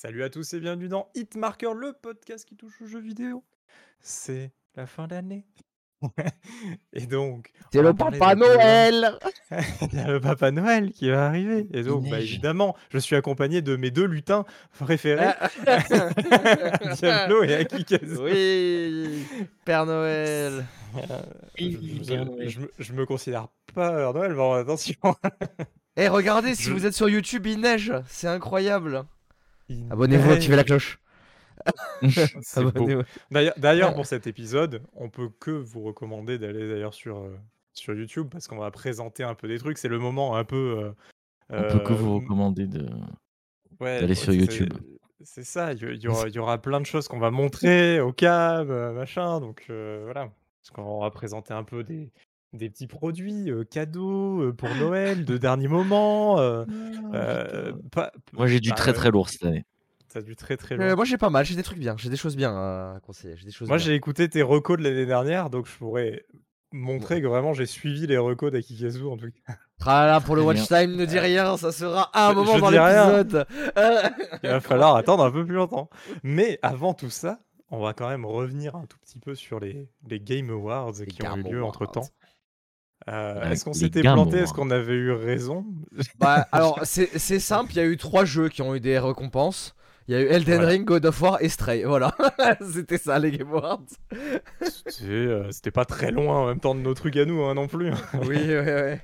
salut à tous et bienvenue dans Hitmarker, le podcast qui touche aux jeux vidéo. C'est la fin d'année. et donc, C'est le Papa Noël Il y a le Papa Noël qui va arriver. Et donc, bah, évidemment, je suis accompagné de mes deux lutins préférés, Ah. Diablo et Akikazu. Oui Père Noël Je, je- je me- je me considère pas Père Noël, mais attention. Eh regardez, si vous êtes sur YouTube, il neige C'est incroyable Abonnez-vous, activez la cloche. D'ailleurs, d'ailleurs, pour cet épisode, on peut que vous recommander d'aller d'ailleurs sur, euh, sur YouTube parce qu'on va présenter un peu des trucs. C'est le moment un peu. euh, On peut que euh, vous recommander de. ouais, d'aller sur YouTube. C'est ça, il y, y aura, il y aura plein de choses qu'on va montrer au cam, euh, machin. Donc euh, voilà. Parce qu'on va présenter un peu des, des petits produits euh, cadeaux euh, pour Noël, de dernier moment. euh, euh, pas- Moi, j'ai du bah, très très lourd cette année. T'as du très très Euh. Moi j'ai pas mal, j'ai des trucs bien, j'ai des choses bien à conseiller. J'ai des choses Moi, bien. j'ai écouté tes recos de l'année dernière, donc je pourrais montrer que vraiment j'ai suivi les recos d'Akikazu en tout cas. Ah là, pour le Très watch time, ne dis rien, ça sera à un Je- moment je dans dis rien. l'épisode Euh, Il va falloir attendre un peu plus longtemps. Mais avant tout ça, on va quand même revenir un tout petit peu sur les, les Game Awards Les qui ont eu Game lieu Awards. entre temps. Euh, Est-ce qu'on s'était planté? Est-ce qu'on avait eu raison? Bah alors, c'est simple, il y a eu trois jeux qui ont eu des récompenses. Il y a eu Elden Voilà. Ring, God of War et Stray, voilà. C'était ça les Game Awards. C'était euh, c'était pas très loin en même temps de nos trucs à nous hein, non plus. oui, ouais, ouais.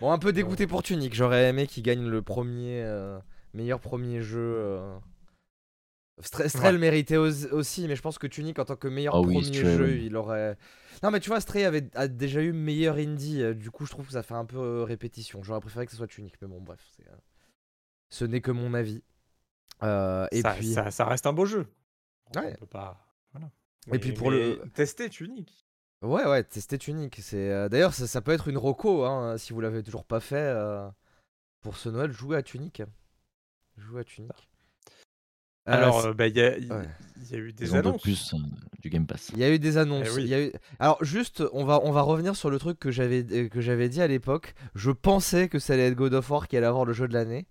Bon, un peu dégoûté pour Tunic. J'aurais aimé qu'il gagne le premier euh, meilleur premier jeu. Stra- Stray Ouais. le méritait aus- aussi, mais je pense que Tunic en tant que meilleur Ah premier Stray, jeu, il aurait. Non, mais tu vois, Stray avait a déjà eu meilleur indie. euh, du coup, je trouve que ça fait un peu euh, répétition. J'aurais préféré que ce soit Tunic, mais bon, bref, c'est, euh, ce n'est que mon avis. Euh, et ça, puis, ça, ça reste un beau jeu. Ouais. On peut pas. Voilà. Et puis pour le- tester Tunic. ouais, ouais, tester Tunic. C'est d'ailleurs, ça, ça peut être une reco, hein, si vous l'avez toujours pas fait. euh, pour ce Noël, jouez à Tunic. Jouez à Tunic. Euh, Alors, euh, bah, il y, ouais. il y a eu des Ils annonces. plus euh, du Game Pass. Il y a eu des annonces. Eh oui. il y a eu... Alors juste, on va, on va revenir sur le truc que j'avais euh, que j'avais dit à l'époque. Je pensais que ça allait être God of War qui allait avoir le jeu de l'année.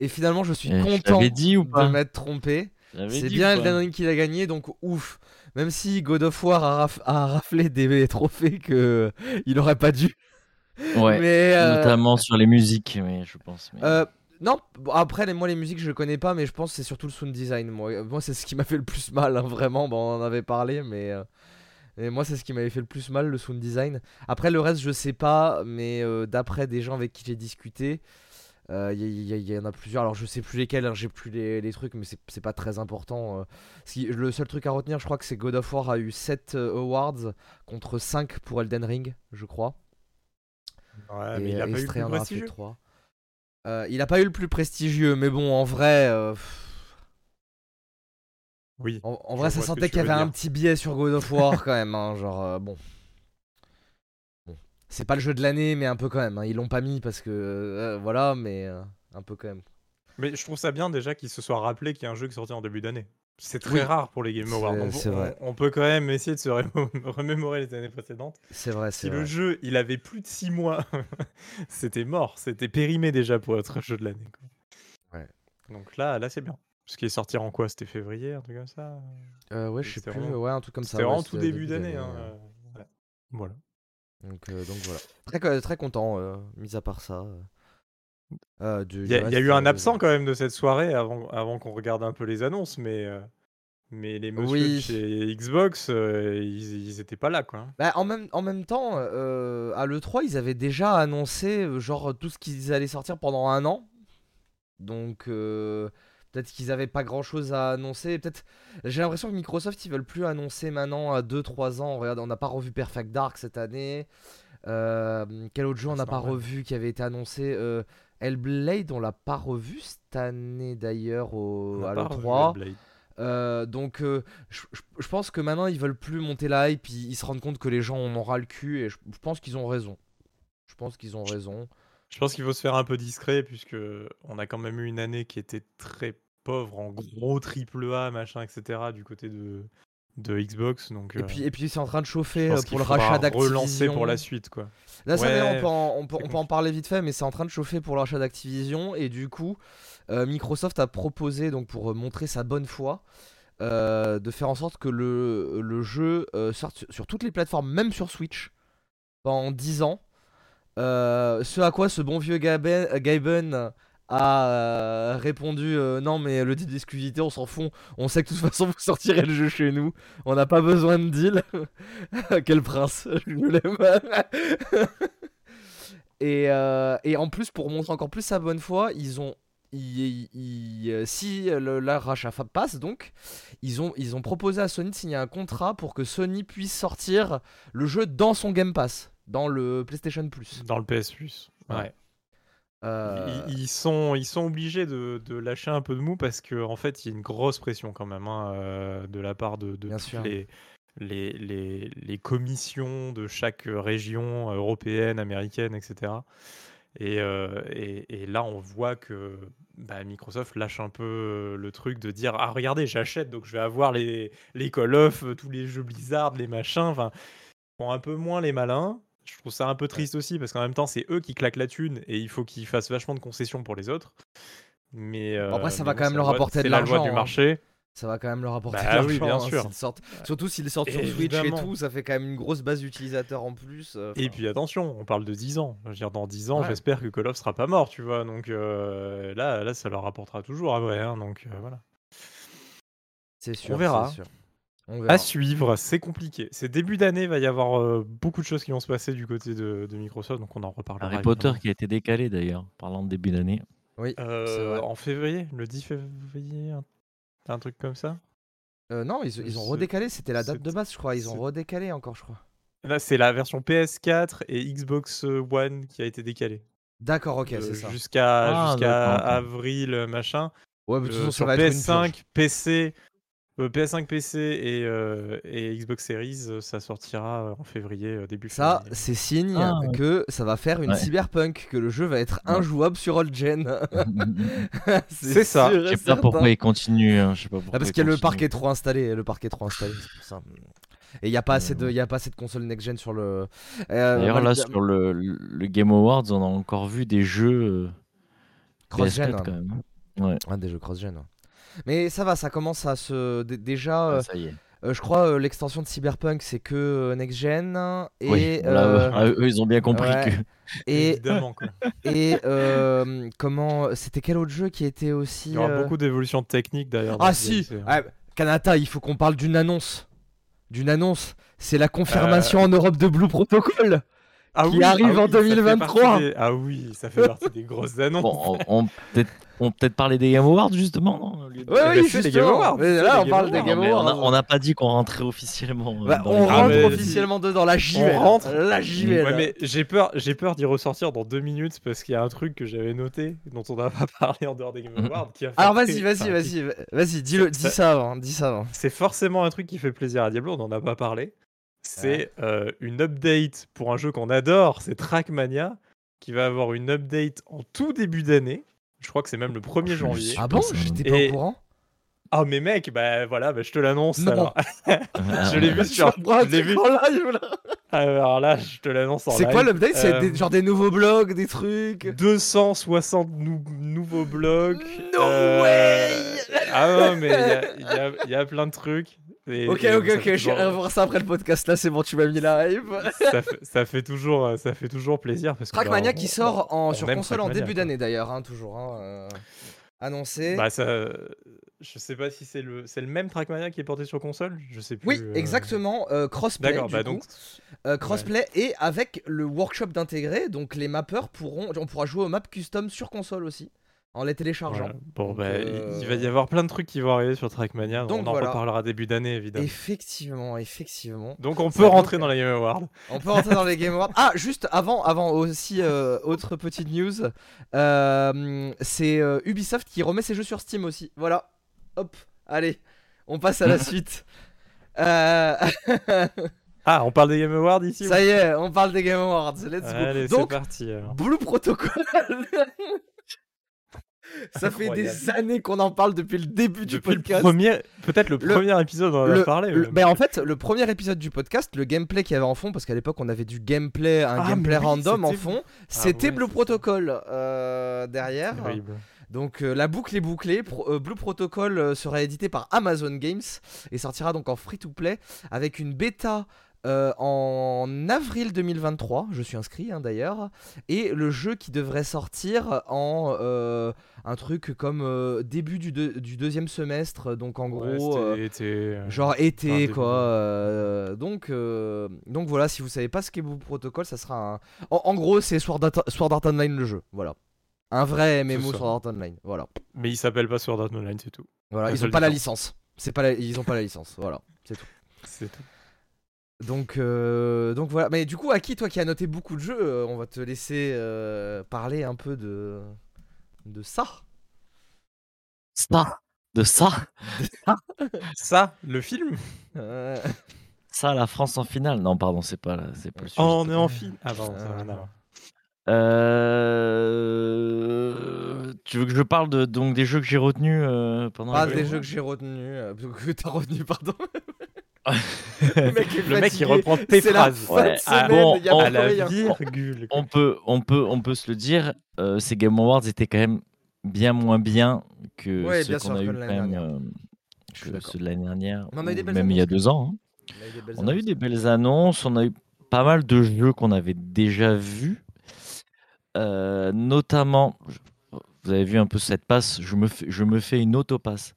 Et finalement, je suis Eh, content t'avais dit ou de m'être trompé. C'est bien Elden Ring qui l'a gagné, donc ouf. Même si God of War a, raf- a raflé des trophées que il aurait pas dû. Ouais, mais euh, notamment sur les musiques, mais je pense. mais- euh, non, après, les, moi, les musiques, je connais pas, mais je pense que c'est surtout le sound design. Moi, euh, c'est ce qui m'a fait le plus mal, hein, vraiment. Bon, on en avait parlé, mais. Euh, moi, c'est ce qui m'avait fait le plus mal, le sound design. Après, le reste, je sais pas, mais euh, d'après des gens avec qui j'ai discuté, il y, en a plusieurs. Alors, je sais plus lesquels, hein, j'ai plus les, trucs, mais c'est pas très important. Le seul truc à retenir, je crois que c'est God of War a eu 7 awards contre 5 pour Elden Ring, je crois. Ouais, mais il a pas eu 3. Euh, il a pas eu le plus prestigieux, mais bon, en vrai, euh, Oui. en, vrai, ça sentait qu'il y avait un petit biais sur God of War quand même, hein, genre euh, bon. Bon. C'est pas le jeu de l'année, mais un peu quand même. hein. Ils l'ont pas mis parce que voilà, mais euh, un peu quand même. Mais je trouve ça bien déjà qu'il se soit rappelé qu'il y a un jeu qui est sorti en début d'année. C'est très Oui. rare pour les Game Awards. Donc on, vrai. on peut quand même essayer de se remémorer les années précédentes. C'est vrai, Si le jeu, il avait plus de 6 mois, c'était mort, c'était périmé déjà pour être un jeu de l'année. Ouais. Donc là, là c'est bien. Ce qui est sorti en quoi? C'était février, un truc comme ça? Euh, ouais, je sais plus, vraiment- ouais, un truc comme ça. C'était ouais, vraiment tout début d'année. hein, euh. voilà. Voilà. Donc, euh, donc voilà. Très, co- très content, mis à part ça. Euh, du- Il y, a- y eu un euh, absent quand même de cette soirée avant, avant qu'on regarde un peu les annonces, mais, euh, mais les messieurs Oui. chez Xbox, euh, ils, ils étaient pas là quoi. Bah, en, même, en même temps, à l'E3, ils avaient déjà annoncé genre tout ce qu'ils allaient sortir pendant un an. Donc peut-être qu'ils avaient pas grand chose à annoncer. Peut-être j'ai l'impression que Microsoft ils veulent plus annoncer maintenant à 2-3 ans. Regarde, on n'a pas revu Perfect Dark cette année. Euh, quel autre jeu on C'est n'a pas revu qui avait été annoncé Euh, Hellblade, on l'a pas revu cette année d'ailleurs au, à pas revu l'E3. Hellblade. Euh, donc, euh, je, je- je pense que maintenant ils veulent plus monter la hype, ils, ils se rendent compte que les gens en ont ras le cul et je, je pense qu'ils ont raison. Je pense qu'ils ont raison. Je pense qu'il faut se faire un peu discret puisque on a quand même eu une année qui était très pauvre en gros triple A, machin, etc. du côté de, de Xbox. Donc, Et euh, puis, et puis c'est en train de chauffer euh, pour le rachat relancer d'Activision. pour la suite, quoi. Là, ça, on peut, en, on peut- on peut en parler vite fait, mais c'est en train de chauffer pour le rachat d'Activision. Et du coup, euh, Microsoft a proposé, donc pour euh, montrer sa bonne foi, euh, de faire en sorte que le, le jeu euh, sorte sur, sur toutes les plateformes, même sur Switch, pendant 10 ans. Euh, ce à quoi ce bon vieux Gaben, Gaben a euh, répondu euh, non mais le deal d'exclusivité on s'en fout on sait que de toute façon vous sortirez le jeu chez nous on n'a pas besoin de deal quel prince je l'aime et, euh, et en plus pour montrer encore plus sa bonne foi ils ont ils- ils- si le, la rachat passe donc ils ont, ils ont proposé à Sony de signer un contrat pour que Sony puisse sortir le jeu dans son Game Pass dans le PlayStation Plus Dans le PS Plus. Ouais. Ouais. Euh, Ils, ils sont, ils sont obligés de, de lâcher un peu de mou parce qu'en en fait, il y a une grosse pression quand même hein, euh, de la part de, toutes les, les, les, les commissions de chaque région européenne, américaine, etc. Et, euh, et, et là, on voit que bah, Microsoft lâche un peu le truc de dire Ah, regardez, j'achète, donc je vais avoir les, les Call of, tous les jeux Blizzard, les machins. Enfin, ils font un peu moins les malins. Je trouve ça un peu triste aussi parce qu'en même temps, c'est eux qui claquent la thune et il faut qu'ils fassent vachement de concessions pour les autres. Mais euh, Après, ça mais va bon, quand même leur rapporter de C'est la loi l'argent, du hein. marché. ça va quand même leur apporter Bah de oui, l'argent, bien hein, sûr. sortent- surtout s'ils sortent sur Switch et tout ça fait quand même une grosse base d'utilisateurs en plus euh, Et puis attention, on parle de 10 ans. Je veux dire, dans 10 ans, Ouais. j'espère que Call of sera pas mort, tu vois. Donc euh, là, là, ça leur rapportera toujours vrai. hein, donc euh, voilà. c'est sûr verra. c'est sûr. On verra À suivre, c'est compliqué. C'est début d'année, il va y avoir euh, beaucoup de choses qui vont se passer du côté de, de Microsoft, donc on en reparlera. Harry Potter évidemment. qui a été décalé d'ailleurs, parlant de début d'année. oui Euh, en février, le 10 février, un, un truc comme ça? Euh, non ils, ils ont redécalé c'était la date de base je crois ils ont redécalé encore je crois Là, c'est la version PS4 et Xbox One qui a été décalée. d'accord ok Euh, c'est ça Jusqu'à Ah, avril, machin. ouais mais de toute Euh, sur une PS5, purge. PC, euh, PS5, PC et, euh, et Xbox Series, euh, ça sortira euh, en février, euh, début Ça, février. c'est signe Ah, ouais. que ça va faire une Ouais. cyberpunk, que le jeu va être Ouais. injouable sur old gen. C'est ça. Je sais pas pourquoi il continue. hein, Je sais pas pourquoi Ah, parce il que le continue. parc est trop installé, le parc est trop installé, c'est pour ça. Et il y a pas assez de, Ouais. y a pas assez de consoles next gen sur le. euh, D'ailleurs, là, sur le, le Game Awards, on a encore vu des jeux euh, cross gen, PS4 quand même. hein. Ouais, ouais, des jeux cross gen. ouais. Mais ça va, ça commence à se. dé- Déjà, ah, euh, ça y est. euh, je crois euh, l'extension de Cyberpunk c'est que euh, next gen et oui, là, euh, ah, eux, ils ont bien compris ouais. que. et Évidemment, quoi. et euh, comment c'était quel autre jeu qui était aussi Il y aura euh, beaucoup d'évolutions techniques d'ailleurs. Ah si hein. Ah, Kanata, il faut qu'on parle d'une annonce. D'une annonce. C'est la confirmation en Europe de Blue Protocol. Ah qui arrive en ça fait 2023. partie des- Ah oui, ça fait partie des grosses annonces. Bon, on, on peut-être on peut-être parler des Game Awards justement, non de- Ouais, bah oui, si, les justement. Game Awards, Mais c'est là, on Game parle des. Game Awards. on n'a pas dit qu'on rentrait officiellement. euh, Bah, dans on Ah, rentre mais- officiellement dedans. Là, j'y On rentre. Ouais, là. mais j'ai peur, j'ai peur d'y ressortir dans deux minutes parce qu'il y a un truc que j'avais noté dont on n'a pas parlé en dehors des Game Awards. qui a fait Alors, vas-y, vas-y, vas-y. Vas-y, dis-le, dis ça avant. Dis ça avant. C'est forcément un truc qui fait plaisir à Diablo, on n'en a pas parlé. C'est euh, une update pour un jeu qu'on adore, c'est Trackmania, qui va avoir une update en tout début d'année. Je crois que c'est même le 1er Je janvier. Ah bon. J'étais pas Et- au courant. Ah mais mec, bah voilà, bah, je te l'annonce Non. alors. Je l'ai vu sur, je l'ai vu. en live, là. Alors là, je te l'annonce en C'est live. quoi l'update? C'est Euh, des- genre des nouveaux blogs, des trucs? 260 nou- nouveaux blogs. No way Ah non, mais y y, il y a plein de trucs. Et- Ok, et ok, ok, je vais toujours- voir ça après le podcast. Là, c'est bon, tu m'as mis la hype. ça, fait, ça fait toujours, euh, ça fait toujours plaisir parce que bah, Trackmania on- qui sort en, sur console en début d'année d'ailleurs, hein, toujours. hein, euh, annoncé. Bah ça, je sais pas si c'est le, c'est le même Trackmania qui est porté sur console. Je sais plus. oui, euh, exactement. euh, crossplay. D'accord, bah donc. Euh, crossplay et avec le workshop d'intégrer, donc les mappeurs pourront, on pourra jouer aux maps custom sur console aussi, en les téléchargeant. voilà. Bon, bah, il- euh, il va y avoir plein de trucs qui vont arriver sur Trackmania. Donc on en voilà. reparlera début d'année évidemment. Effectivement, effectivement. Donc on peut donc- rentrer dans la Game Award. On peut rentrer dans les Game Awards. Ah, juste avant, avant aussi, euh, autre petite news. euh, c'est euh, Ubisoft qui remet ses jeux sur Steam aussi. Voilà. Hop, allez, on passe à la suite. Euh, Ah, on parle des Game Awards ici. ça y est, on parle des Game Awards. Let's go. Allez, c'est Donc, parti. alors. Blue Protocol. Ça fait des années qu'on en parle depuis le début du Depuis le podcast. premier, peut-être le Le- premier épisode, on en Le- a parlé. le- mais- ben, en fait, le premier épisode du podcast, le gameplay qu'il y avait en fond, parce qu'à l'époque on avait du gameplay, un Ah, gameplay oui, random en c'était- fond, c'était ouais, Blue. Protocol euh, derrière. Donc euh, la boucle est bouclée. Pro- euh, Blue Protocol sera édité par Amazon Games et sortira donc en free-to-play avec une bêta euh, en avril 2023. Je suis inscrit hein, d'ailleurs. Et le jeu qui devrait sortir en euh, un truc comme euh, début du, deux- du deuxième semestre. Donc en gros... été, Genre été quoi. donc, donc voilà, si vous savez pas ce qu'est Blue Protocol, ça sera un. En, en gros, c'est Sword Art, Sword Art Online le jeu. Voilà. Un vrai MMO. Sword Art Online. Voilà. Mais il s'appelle pas Sword Art Online, c'est tout. Voilà. Ils ont pas la licence. C'est pas la- Ils ont pas la licence. Voilà. C'est tout. C'est tout. Donc, euh, donc voilà. Mais du coup, Aki, toi qui as noté beaucoup de jeux, euh, on va te laisser euh, parler un peu de de ça. Ça, de ça, Ça, le film Euh, ça, la France en finale. Non, pardon, c'est pas là, c'est pas le sujet. Oh, on est en. Ah, pardon, ça Euh, n'a rien à voir. Euh, Tu veux que je parle de, donc des jeux que j'ai retenus euh, pendant Pas les des jeux que j'ai retenus. euh, que t'as retenu, pardon. Le mec, est Le mec, il fatigué. reprend tes phrases. Ouais. Ah, bon, on- plus à la rien. virgule. on peut, on peut, on peut se le dire. euh, ces Game Awards étaient quand même bien moins bien que Ouais, ceux qu'on a eu de quand l'année même, dernière. euh, que ceux de l'année dernière, On a eu des même il y a annonces. deux ans. hein. On a eu des belles On a eu annonces. des belles annonces, on a eu pas mal de jeux qu'on avait déjà vus, Euh, notamment, vous avez vu un peu cette passe, je me fais, je me fais une autopasse.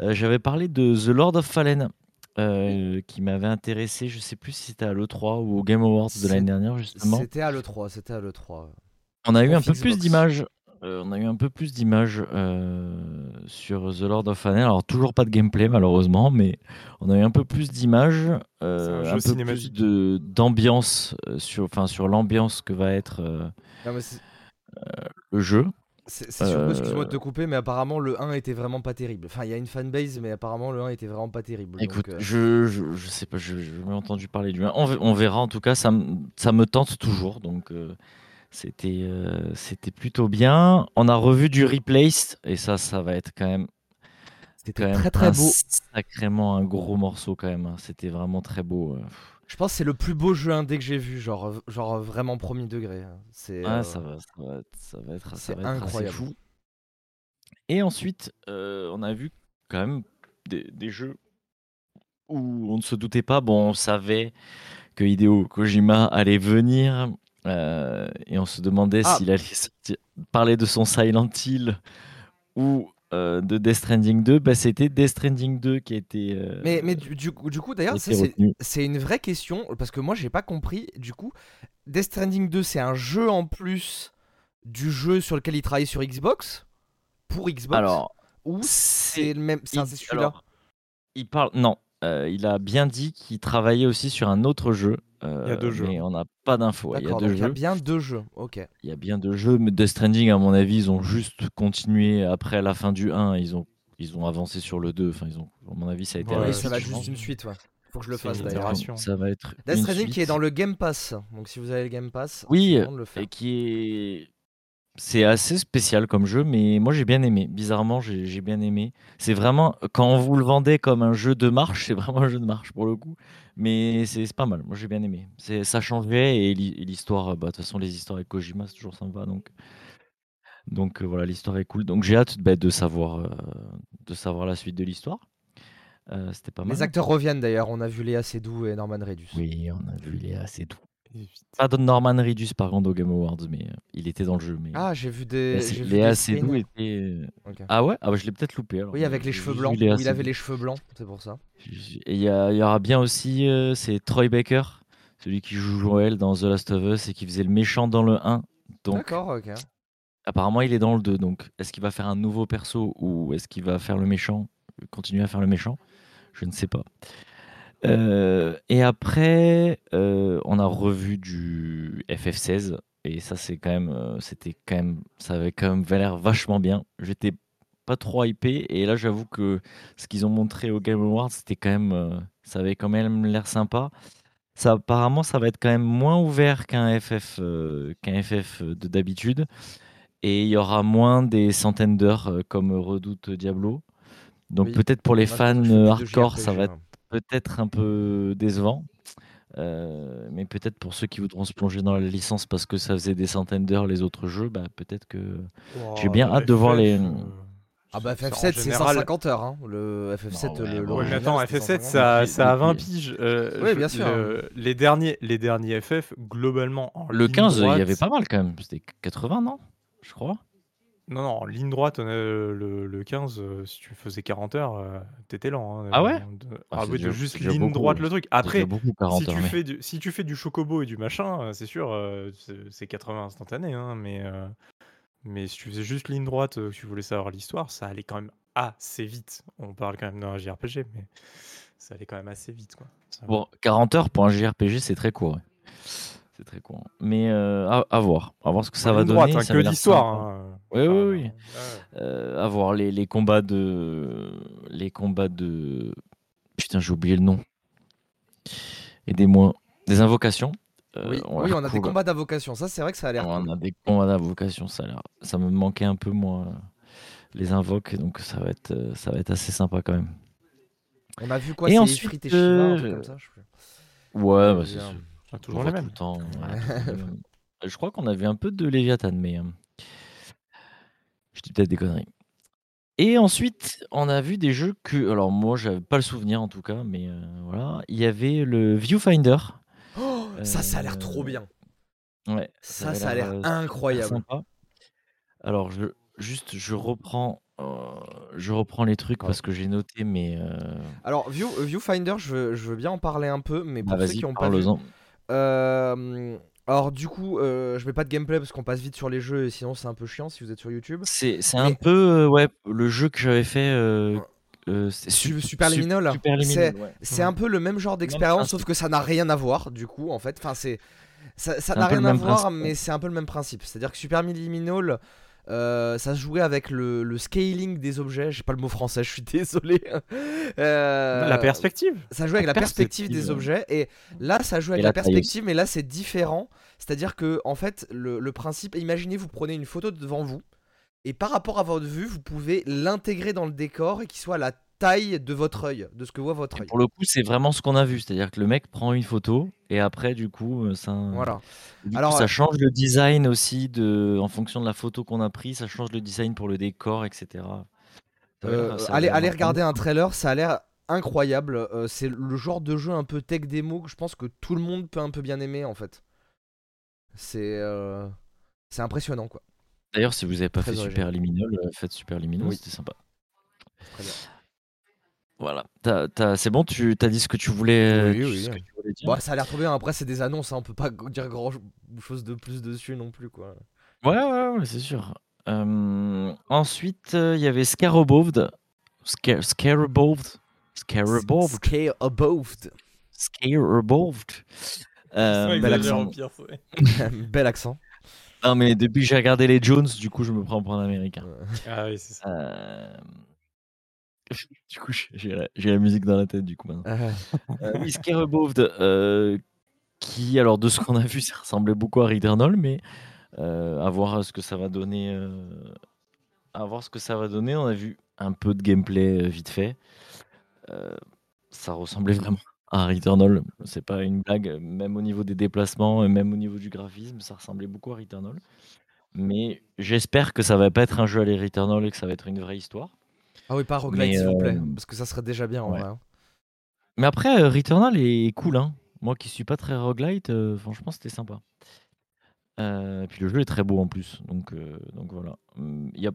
Euh, J'avais parlé de The Lord of Fallen, euh, qui m'avait intéressé, je sais plus si c'était à l'E3 ou au Game Awards de l'année dernière justement. C'était à l'E3, c'était à l'E3. On a eu un peu plus d'images. euh, on a eu un peu plus d'images euh, sur The Lord of Fallen. Alors toujours pas de gameplay malheureusement, mais on a eu un peu plus d'images, euh, un peu plus cinématique. d'ambiance euh, sur, enfin sur l'ambiance que va être euh, Non, mais c'est le jeu. C'est- surtout, Euh, excuse-moi de te couper, mais apparemment le 1 était vraiment pas terrible. Enfin, il y a une fanbase, mais apparemment le 1 était vraiment pas terrible. donc, Écoute, euh, je, je, je sais pas, je je n'ai entendu parler du 1. On, ve- on verra en tout cas, ça, me- ça me tente toujours. Donc euh, c'était euh, c'était plutôt bien. On a revu du Replaced et ça, ça va être quand même c'était quand même très très un beau. sacrément un gros morceau quand même. hein. C'était vraiment très beau. Je pense que c'est le plus beau jeu indé que j'ai vu, genre, genre vraiment premier degré. C'est Ouais, euh, ça, va, ça, va, être- ça va être, ça c'est va être assez incroyable. fou. Et ensuite, euh, on a vu quand même des, des jeux où on ne se doutait pas. Bon, on savait que Hideo Kojima allait venir euh, et on se demandait Ah. s'il allait sortir- parler de son Silent Hill ou euh, de Death Stranding 2. Bah, C'était Death Stranding 2 qui a été, euh, Mais, mais du, du coup, du coup, d'ailleurs, c'est une vraie question parce que moi j'ai pas compris. Du coup, Death Stranding 2, c'est un jeu en plus du jeu sur lequel il travaille sur Xbox? Pour Xbox? Alors, ou c'est le même. C'est il- c'est celui-là? il parle. Non, euh, il a bien dit qu'il travaillait aussi sur un autre jeu. Il y a deux euh, jeux. Mais on n'a pas d'infos. Il y a D'accord, deux donc il y a jeux. bien deux jeux. Ok. Il y a bien deux jeux. Mais Death Stranding, à mon avis, ils ont juste continué après la fin du 1. Ils ont, ils ont avancé sur le 2. Enfin, ils ont, à mon avis, ça a été Ouais, la oui, suite, ça va être juste une suite, ouais. Faut que je le fasse d'ailleurs. Ça va être. Death Stranding qui est dans le Game Pass. Donc si vous avez le Game Pass, Oui, le faire. et qui est. C'est assez spécial comme jeu, mais moi j'ai bien aimé. Bizarrement, j'ai j'ai bien aimé. C'est vraiment, quand on vous le vendait comme un jeu de marche, c'est vraiment un jeu de marche pour le coup. Mais c'est c'est pas mal, moi j'ai bien aimé. C'est- Ça changeait et l'hi- et l'histoire, bah, de toute façon, les histoires avec Kojima, c'est toujours sympa. Donc, donc euh, voilà, l'histoire est cool. Donc j'ai hâte bah, de, savoir, euh, de savoir la suite de l'histoire. Euh, C'était pas mal. Les acteurs reviennent d'ailleurs. On a vu Léa Seydoux et Norman Reedus. Oui, on a vu, il est assez doux. Évite. Pas de Norman Reedus par contre au Game Awards, mais euh, il était dans le jeu. Mais Ah, j'ai vu des. j'ai vu Léa des Seydoux était. euh. Ah ouais? Ah bah je l'ai peut-être loupé alors. Oui, avec les cheveux blancs. Léa il avait les cheveux blancs, c'est pour ça. Et il y, a- il y aura bien aussi, euh, c'est Troy Baker, celui qui joue Joel dans The Last of Us et qui faisait le méchant dans le 1. Donc D'accord, ok. apparemment il est dans le 2. Donc est-ce qu'il va faire un nouveau perso ou est-ce qu'il va faire le méchant, continuer à faire le méchant? Je ne sais pas. Euh, et après, euh, on a revu du FF16 et ça c'est quand même, euh, c'était quand même, ça avait quand même l'air vachement bien. J'étais pas trop hypé et là j'avoue que ce qu'ils ont montré au Game Awards c'était quand même, ça avait quand même l'air sympa. Ça apparemment ça va être quand même moins ouvert qu'un FF, qu'un FF de d'habitude et il y aura moins des centaines d'heures comme Redoute Diablo. Donc Oui. peut-être pour les fans hardcore, ça va être hein. Peut-être un peu décevant. Euh, mais peut-être pour ceux qui voudront se plonger dans la licence parce que ça faisait des centaines d'heures les autres jeux, bah peut-être que J'ai bien Oh, hâte de voir les- euh, Ah bah c'est- en FF7 c'est général- 150 heures hein. Le FF7 Non, ouais, le, ouais, Ouais, l'original, mais attends, c'était FF7, 150. ça, ça a 20 depuis- piges. euh, Oui, je- bien sûr. le- les, derniers, les derniers FF, globalement, en le ligne 15, il y avait pas mal quand même. C'était 80, non? Je crois. Non, non, en ligne droite, euh, le, le 15, euh, si tu faisais 40 heures, euh, t'étais lent. hein, Ah ouais? de- Ah, Ah c'est oui, de déjà- juste c'est déjà ligne beaucoup, droite ouais. le truc. C'est Après, déjà beaucoup 40 si tu, mais- fais du, si tu fais du chocobo et du machin, euh, c'est sûr, euh, c'est c'est 80 instantané, hein, mais, euh, mais si tu faisais juste ligne droite, euh, que tu voulais savoir l'histoire, ça allait quand même assez vite. On parle quand même d'un JRPG, mais ça allait quand même assez vite. Quoi. Ça va. Bon, 40 heures pour un JRPG, c'est très court. ouais. Très court. Mais euh, à, à voir. À voir ce que ça va ligne donner. droite, hein, ça que l'histoire. sympa. hein. Oui, oui, oui. ouais. Euh, à voir les, les combats de. Les combats de. Putain, j'ai oublié le nom. Aidez-moi. Des invocations. euh, Oui, ont oui, on a des combats d'invocation. Ça, c'est vrai que ça a l'air On cool. a des combats d'invocation, ça a. Ça me manquait un peu, moi, les invoques. Donc ça va être, euh, ça va être assez sympa quand même. On a vu quoi Et ensuite, Shiva, un truc comme ça. je. Ouais, bah, Euh, c'est. Ah, toujours tout mêmes. le temps. ouais, toujours les mêmes. Je crois qu'on avait un peu de Léviathan, mais euh, je dis peut-être des conneries. Et ensuite, on a vu des jeux que, alors moi, j'avais pas le souvenir en tout cas, mais euh, voilà, il y avait le Viewfinder. Oh, ça, ça a l'air Euh, trop bien. Ouais, Ça, ça a l'air euh, incroyable. sympa. Alors, je, juste, je reprends, euh, je reprends les trucs Ouais. parce que j'ai noté, mais euh, Alors, View, euh, Viewfinder, je veux, je veux bien en parler un peu, mais pour bah, ceux vas-y, qui n'ont pas vu. parle-en. Euh, alors, du coup, euh, je mets pas de gameplay parce qu'on passe vite sur les jeux et sinon c'est un peu chiant si vous êtes sur YouTube. C'est, c'est Mais- un peu, euh, ouais, le jeu que j'avais fait. euh, euh, c'est Su- ouais. Un peu le même genre d'expérience, sauf que ça n'a rien à voir, du coup, en fait. Enfin, c'est. Ça n'a peu rien le à même voir, principe, mais c'est un peu le même principe. C'est-à-dire que Super Liminal, euh, ça se jouait avec le, le scaling des objets. J'ai pas le mot français, je suis désolé. Euh, La perspective. Ça joue avec la perspective des objets et là ça joue avec Et la, perspective mais là c'est différent. C'est-à-dire que en fait le, le principe, imaginez vous prenez une photo devant vous et par rapport à votre vue vous pouvez l'intégrer dans le décor et qu'il soit à la taille de votre œil, de ce que voit votre œil. pour le coup, c'est vraiment ce qu'on a vu, c'est-à-dire que le mec prend une photo et après, du coup, euh, ça, Voilà. du coup, Alors, ça euh, change le design aussi de, en fonction de la photo qu'on a pris, ça change le design pour le décor, etc. Euh, allez, allez regarder un trailer, ça a l'air incroyable. Euh, c'est le genre de jeu un peu tech démo que je pense que tout le monde peut un peu bien aimer en fait. C'est euh, c'est impressionnant quoi. D'ailleurs, si vous n'avez pas Très fait original. Super Liminal, faites Super Liminal, Oui. c'était sympa. Très bien. Voilà. C'est bon, tu as dit ce que tu voulais, Oui, tu- oui, ce oui. que tu voulais dire Bah, ça a l'air trop bien. Après, c'est des annonces, hein, on peut pas dire grand chose de plus dessus non plus quoi. Ouais, ouais, ouais, c'est sûr. Euh, ensuite, euh, il y avait Scaraboved. Scar Scaraboved. Scaraboved. Scale above. Scaraboved. Euh, bel accent. au pire, Bel accent. Non, mais depuis que j'ai regardé les Jones, du coup, je me prends pour un américain. Ah oui, c'est ça. Du coup, j'ai- la, musique dans la tête, du coup, maintenant. Euh, Euh, oui, euh, qui, alors, de ce qu'on a vu, ça ressemblait beaucoup à Returnal, mais euh, à voir ce que ça va donner. euh, à voir ce que ça va donner. On a vu un peu de gameplay euh, vite fait. Ça ressemblait vraiment à Returnal. C'est pas une blague, même au niveau des déplacements, et même au niveau du graphisme, ça ressemblait beaucoup à Returnal. Mais j'espère que ça va pas être un jeu à les Returnal et que ça va être une vraie histoire. Ah oui, pas roguelite s'il vous plaît, euh, parce que ça serait déjà bien en ouais. vrai. hein. Mais après, euh, Returnal est cool. Hein. Moi qui suis pas très roguelite, euh, franchement, c'était sympa. Euh, et puis le jeu est très beau en plus. Donc, euh, donc voilà. Il n'y a,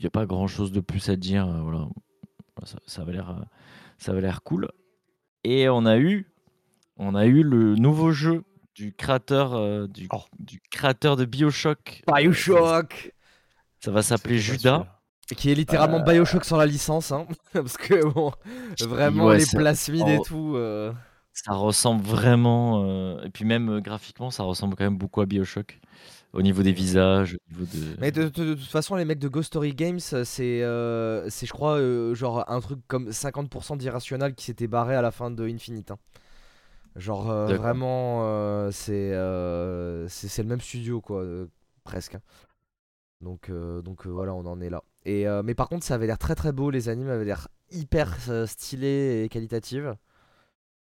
y a pas grand chose de plus à dire. voilà. Ça, ça avait l'air, ça avait l'air cool. Et on a eu, on a eu le nouveau jeu du créateur, du, Oh. du créateur de Bioshock. Bioshock Ça va s'appeler Judas. Qui est littéralement Bioshock sans la licence, hein. parce que bon, vraiment Ouais, les plasmides et tout. euh, Ça ressemble vraiment, euh, et puis même euh, graphiquement, ça ressemble quand même beaucoup à Bioshock. Au niveau des visages, au niveau de. Mais de, de- de toute façon, les mecs de Ghost Story Games, c'est, euh, c'est je crois, euh, genre un truc comme 50% d'irrationnel qui s'était barré à la fin de Infinite. hein. Genre euh, vraiment, euh, c'est, euh, c'est c'est le même studio quoi, euh, presque. hein. Donc, euh, donc euh, voilà, on en est là. Et, euh, mais par contre, ça avait l'air très très beau. Les animes avaient l'air hyper stylés et qualitatifs.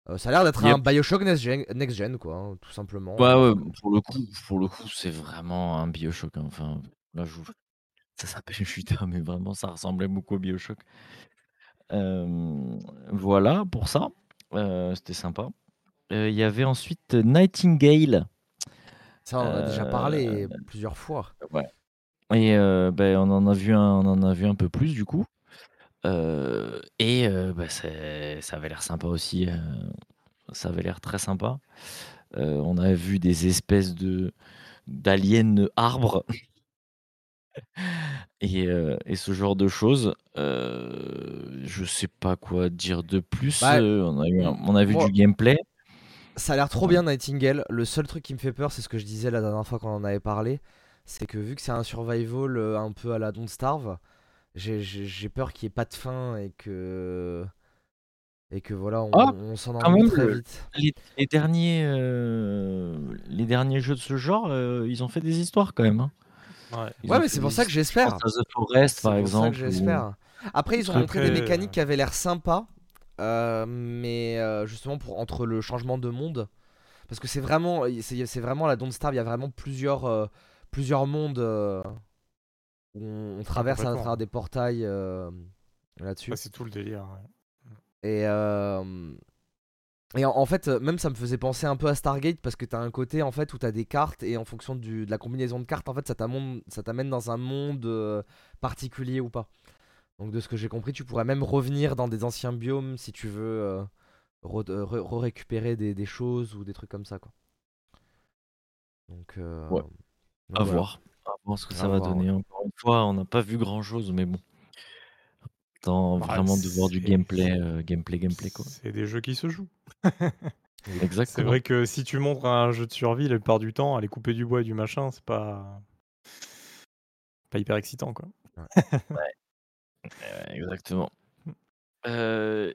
Euh, ça a l'air d'être Yep. un Bioshock next gen, next gen, quoi, hein, tout simplement. Ouais, ouais, pour le coup, pour le coup, c'est vraiment un Bioshock. hein. Enfin, là, je ça s'appelle Judas, mais vraiment, ça ressemblait beaucoup au Bioshock. Euh, voilà pour ça. Euh, C'était sympa. Il y avait ensuite Nightingale. Ça, on en a déjà parlé plusieurs fois. Ouais. Et euh, ben, on en a vu un, on en a vu un peu plus du coup. Euh, et euh, bah, c'est- ça avait l'air sympa aussi. euh, ça avait l'air très sympa. Euh, on a vu des espèces de d'aliens arbres et, euh, et ce genre de choses. Euh, je sais pas quoi dire de plus. Bah, Euh, on a, eu un- on a vu moi- du gameplay. Ça a l'air trop bien Nightingale. Le seul truc qui me fait peur, c'est ce que je disais la dernière fois quand on en avait parlé, c'est que vu que c'est un survival euh, un peu à la Don't Starve, j'ai- peur qu'il n'y ait pas de fin et que et que voilà, on, Ah, on s'en ennuie très le- vite. Les, les derniers, euh, les derniers jeux de ce genre, euh, ils ont fait des histoires quand même. hein. Ouais. Mais c'est pour ça que j'espère. The Forest, C'est par pour exemple. ça que ou- j'espère. Après, ils ont montré des mécaniques qui avaient l'air sympas, euh, mais euh, justement pour entre le changement de monde, parce que c'est vraiment, c'est c'est vraiment la Don't Starve. Il y a vraiment plusieurs, euh, plusieurs mondes euh, où on, on traverse à travers des portails euh, là-dessus. C'est tout le délire. ouais. Et, euh, et en, en fait, même ça me faisait penser un peu à Stargate parce que t'as un côté en fait où t'as des cartes et en fonction du, de la combinaison de cartes, en fait, ça t'amène, ça t'amène dans un monde particulier ou pas. Donc de ce que j'ai compris, tu pourrais même revenir dans des anciens biomes si tu veux euh, re- re- re-récupérer des, des choses ou des trucs comme ça, quoi. Donc, euh, Ouais. Donc À voilà. voir. À voir ce que À ça va voir, donner. Encore une fois, on n'a pas vu grand chose, mais bon. Bah, vraiment de voir du c'est- gameplay, euh, gameplay, gameplay quoi. C'est des jeux qui se jouent. C'est Exactement. vrai que si tu montres un jeu de survie, la plupart du temps, aller couper du bois et du machin, c'est pas pas hyper excitant quoi. Euh, exactement. Euh,